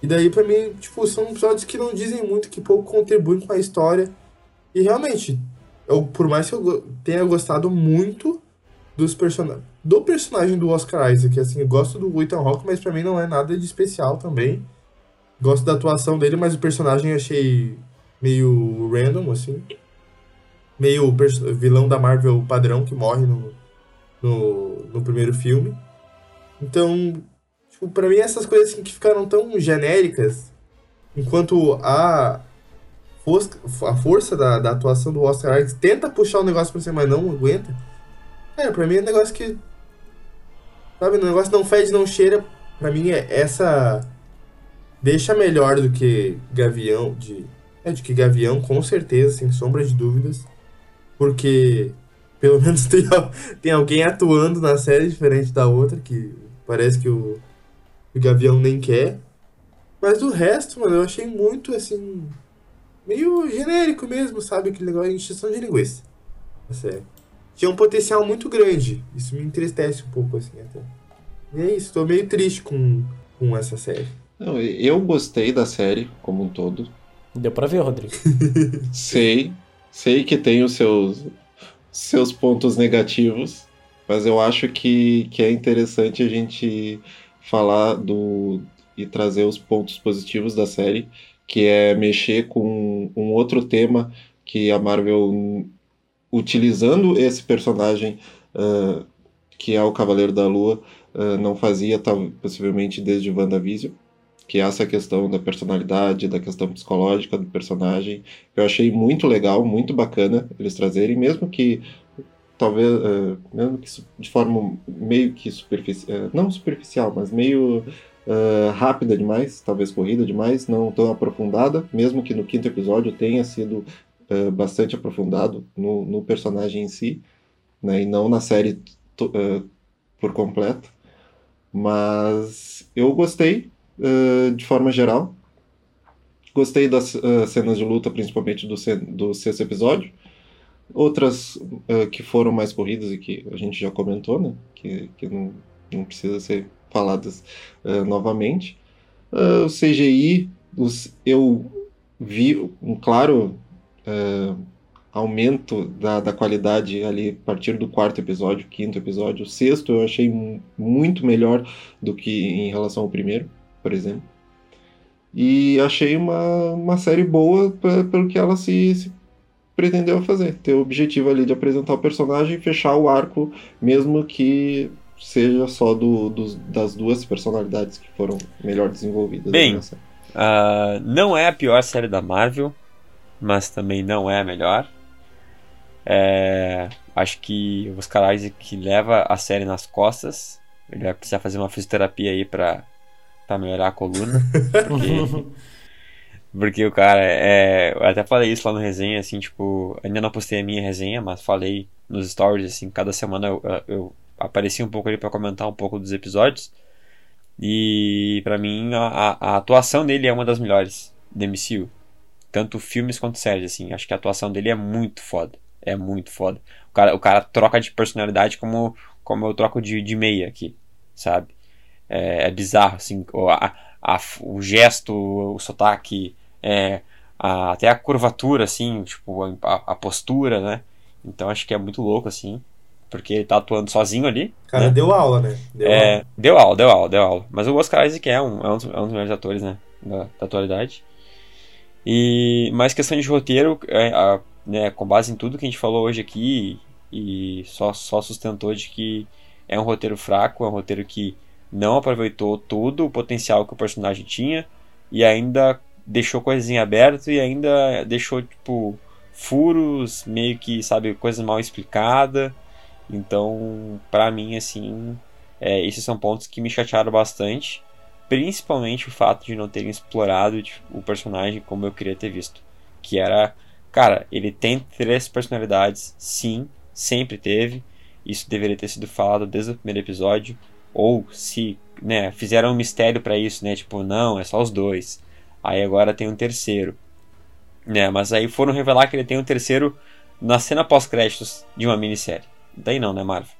E daí, pra mim, tipo, são episódios que não dizem muito, que pouco contribuem com a história. E realmente, eu, por mais que eu tenha gostado muito dos personagens. Do personagem do Oscar Isaac, assim, eu gosto do Ethan Hawke, mas pra mim não é nada de especial também. Gosto da atuação dele, mas o personagem eu achei meio random, assim. Meio vilão da Marvel padrão que morre no, no, no primeiro filme. Então, tipo, pra mim essas coisas assim, que ficaram tão genéricas, enquanto a, a força da, da atuação do Oscar Isaac tenta puxar o negócio pra cima, mas não aguenta. Cara, pra mim é um negócio que. Sabe, o negócio não fede, não cheira. Pra mim é essa. Deixa melhor do que Gavião. De, é, de que Gavião, com certeza, sem sombra de dúvidas. Porque pelo menos tem, tem alguém atuando na série diferente da outra, que parece que o, o Gavião nem quer. Mas do resto, mano, eu achei muito assim. meio genérico mesmo, sabe? Aquele negócio de encheção de linguiça. A série. Tinha um potencial muito grande. Isso me entristece um pouco, assim, até. E é isso, tô meio triste com, com essa série. Não, eu gostei da série como um todo. Deu pra ver, Rodrigo. Sei, sei que tem os seus, seus pontos negativos, mas eu acho que, que é interessante a gente falar do e trazer os pontos positivos da série, que é mexer com um outro tema que a Marvel, utilizando esse personagem ah, que é o Cavaleiro da Lua, ah, não fazia, tal, possivelmente desde WandaVision, que é essa questão da personalidade, da questão psicológica do personagem. Eu achei muito legal, muito bacana eles trazerem, mesmo que talvez, eh, mesmo que de forma meio que superficial, não superficial, mas meio eh, rápida demais, talvez corrida demais, não tão aprofundada, mesmo que no quinto episódio tenha sido eh, bastante aprofundado no, no personagem em si, né, e não na série eh, por completo. Mas eu gostei, eh, de forma geral. Gostei das cenas de luta, principalmente do, do sexto episódio. Outras que foram mais corridas e que a gente já comentou, né? Que, que não, não precisa ser faladas novamente. O CGI, os, eu vi um claro eh, aumento da, da qualidade ali a partir do quarto episódio, quinto episódio. O sexto eu achei mu- muito melhor do que em relação ao primeiro, por exemplo. E achei uma, uma série boa pe- pelo que ela se, se pretendeu fazer. Ter o objetivo ali de apresentar o personagem e fechar o arco, mesmo que seja só do, dos- das duas personalidades que foram melhor desenvolvidas. Bem. Ah, não é a pior série da Marvel, mas também não é a melhor. É, acho que o Oscar Isaac leva a série nas costas. Ele vai precisar fazer uma fisioterapia aí pra, pra melhorar a coluna. Porque, porque o cara é. Eu até falei isso lá no resenha, assim, tipo. Ainda não postei a minha resenha, mas falei nos stories, assim, cada semana eu, eu apareci um pouco ali pra comentar um pouco dos episódios. E pra mim a, a- a atuação dele é uma das melhores do MCU. Tanto filmes quanto séries, assim. Acho que a atuação dele é muito foda. É muito foda. O cara, o cara troca de personalidade como, como eu troco de, de meia aqui. sabe? É, é bizarro, assim, o, a, a- o gesto, o sotaque, é, a- até a curvatura, assim, tipo, a, a postura, né? Então acho que é muito louco, assim, porque ele tá atuando sozinho ali. Cara né? deu aula, né? Deu É, aula. deu aula, deu aula, deu aula. Mas o Oscar Isaac é um, é um, dos, é um dos melhores atores, né? Da, da atualidade. E, mas questão de roteiro, é, a- né, com base em tudo que a gente falou hoje aqui, e só, só sustentou de que é um roteiro fraco, é um roteiro que não aproveitou todo o potencial que o personagem tinha, e ainda deixou coisas em aberto, e ainda deixou, tipo, furos, meio que, sabe, coisa mal explicada. Então, pra mim, assim, é, esses são pontos que me chatearam bastante. Principalmente o fato de não terem explorado tipo, o personagem como eu queria ter visto. Que era, cara, ele tem três personalidades, sim, sempre teve. Isso deveria ter sido falado desde o primeiro episódio. Ou se, né, fizeram um mistério pra isso, né? Tipo, não, é só os dois. Aí agora tem um terceiro. Né, mas aí foram revelar que ele tem um terceiro na cena pós-créditos de uma minissérie. Daí não, né, Marvel?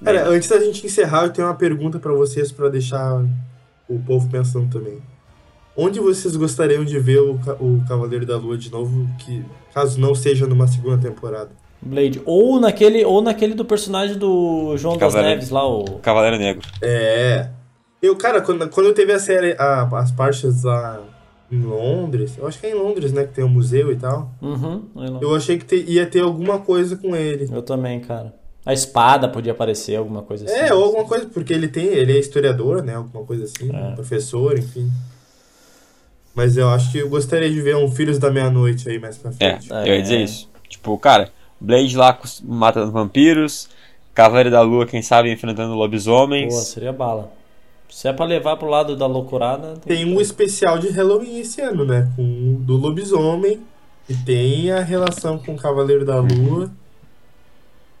Daí Cara, antes da gente encerrar, eu tenho uma pergunta pra vocês pra deixar o povo pensando também. Onde vocês gostariam de ver o, o Cavaleiro da Lua de novo, que caso não seja numa segunda temporada? Blade. Ou naquele, ou naquele do personagem do João das Cavaleiro. Neves lá, o. Cavaleiro Negro. É. Eu, cara, quando, quando eu teve a série, a- as partes lá em Londres, eu acho que é em Londres, né, que tem o museu e tal. Uhum, eu, não- Eu achei que te- ia ter alguma coisa com ele. eu também, cara. A espada podia aparecer, alguma coisa assim. É, ou alguma coisa, porque ele tem, ele é historiador, né, alguma coisa assim, É. professor, enfim. Mas eu acho que eu gostaria de ver um Filhos da Meia-Noite aí mais pra É, frente. eu ia dizer isso. Tipo, cara, Blade lá matando vampiros, Cavaleiro da Lua, quem sabe, enfrentando Pô, lobisomens. seria bala. Se é pra levar pro lado da loucurada. Tem um especial de Halloween esse ano, né, com o do lobisomem, e tem a relação com o Cavaleiro da Lua.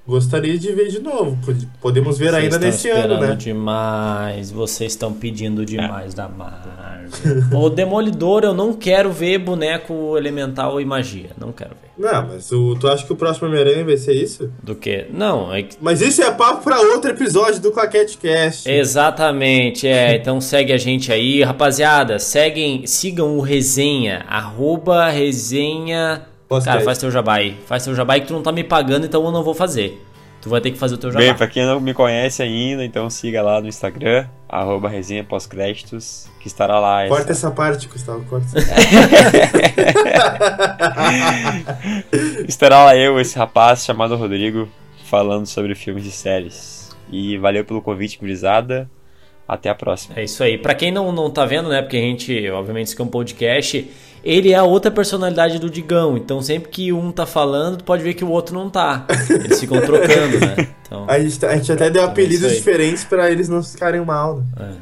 Gostaria de ver de novo, pod- podemos ver Vocês ainda nesse ano, né? demais. Vocês estão pedindo demais da Marvel. o Demolidor, eu não quero ver boneco elemental e magia. Não quero ver. Não, mas o, tu acha que o próximo Homem-Aranha vai ser isso? Do que? Não, é que Mas isso é papo pra outro episódio do Claquete Cast. Exatamente, é. Então segue a gente aí, rapaziada. Seguem, sigam o resenha, arroba resenha. Podcast. Cara, faz teu jabá aí. Faz teu jabá aí que tu não tá me pagando, então eu não vou fazer. Tu vai ter que fazer o teu jabá. Bem, pra quem não me conhece ainda, então siga lá no Instagram, arroba resenha pós-créditos, que estará lá. Corta essa- essa parte, Gustavo, corta essa estará lá eu, esse rapaz chamado Rodrigo, falando sobre filmes e séries. E valeu pelo convite, gurizada. Até a próxima. É isso aí. Pra quem não, não tá vendo, né? Porque a gente, obviamente, isso aqui é um podcast. Ele é a outra personalidade do Digão. Então, sempre que um tá falando, tu pode ver que o outro não tá. Eles ficam trocando, né? Então, A gente, a gente até deu isso apelidos aí. diferentes pra eles não ficarem mal. né?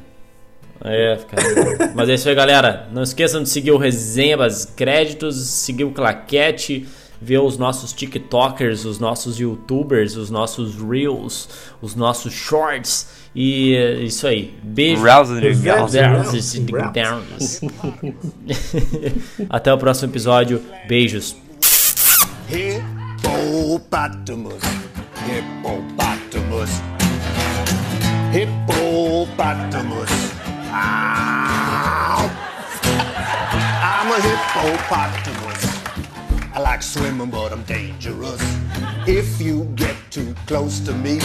é, fica legal. Mas é isso aí, galera. Não esqueçam de seguir o Resenha Créditos, seguir o Claquete, ver os nossos TikTokers, os nossos YouTubers, os nossos Reels, os nossos Shorts. E é isso aí. Beijo. Até o próximo episódio. Beijos. Hippopotamus. Hippopotamus. Hippopotamus. Ow! I'm a hippopotamus. I like swimming, but I'm dangerous. If you get too close to me,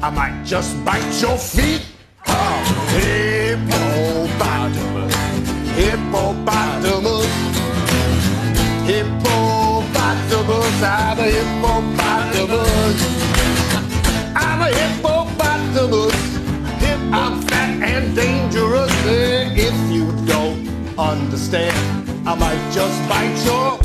I might just bite your feet. Oh, hippopotamus. Hippopotamus. Hippopotamus, I'm a hippopotamus. I'm a hippopotamus. I'm fat and dangerous. If you don't understand, I might just bite your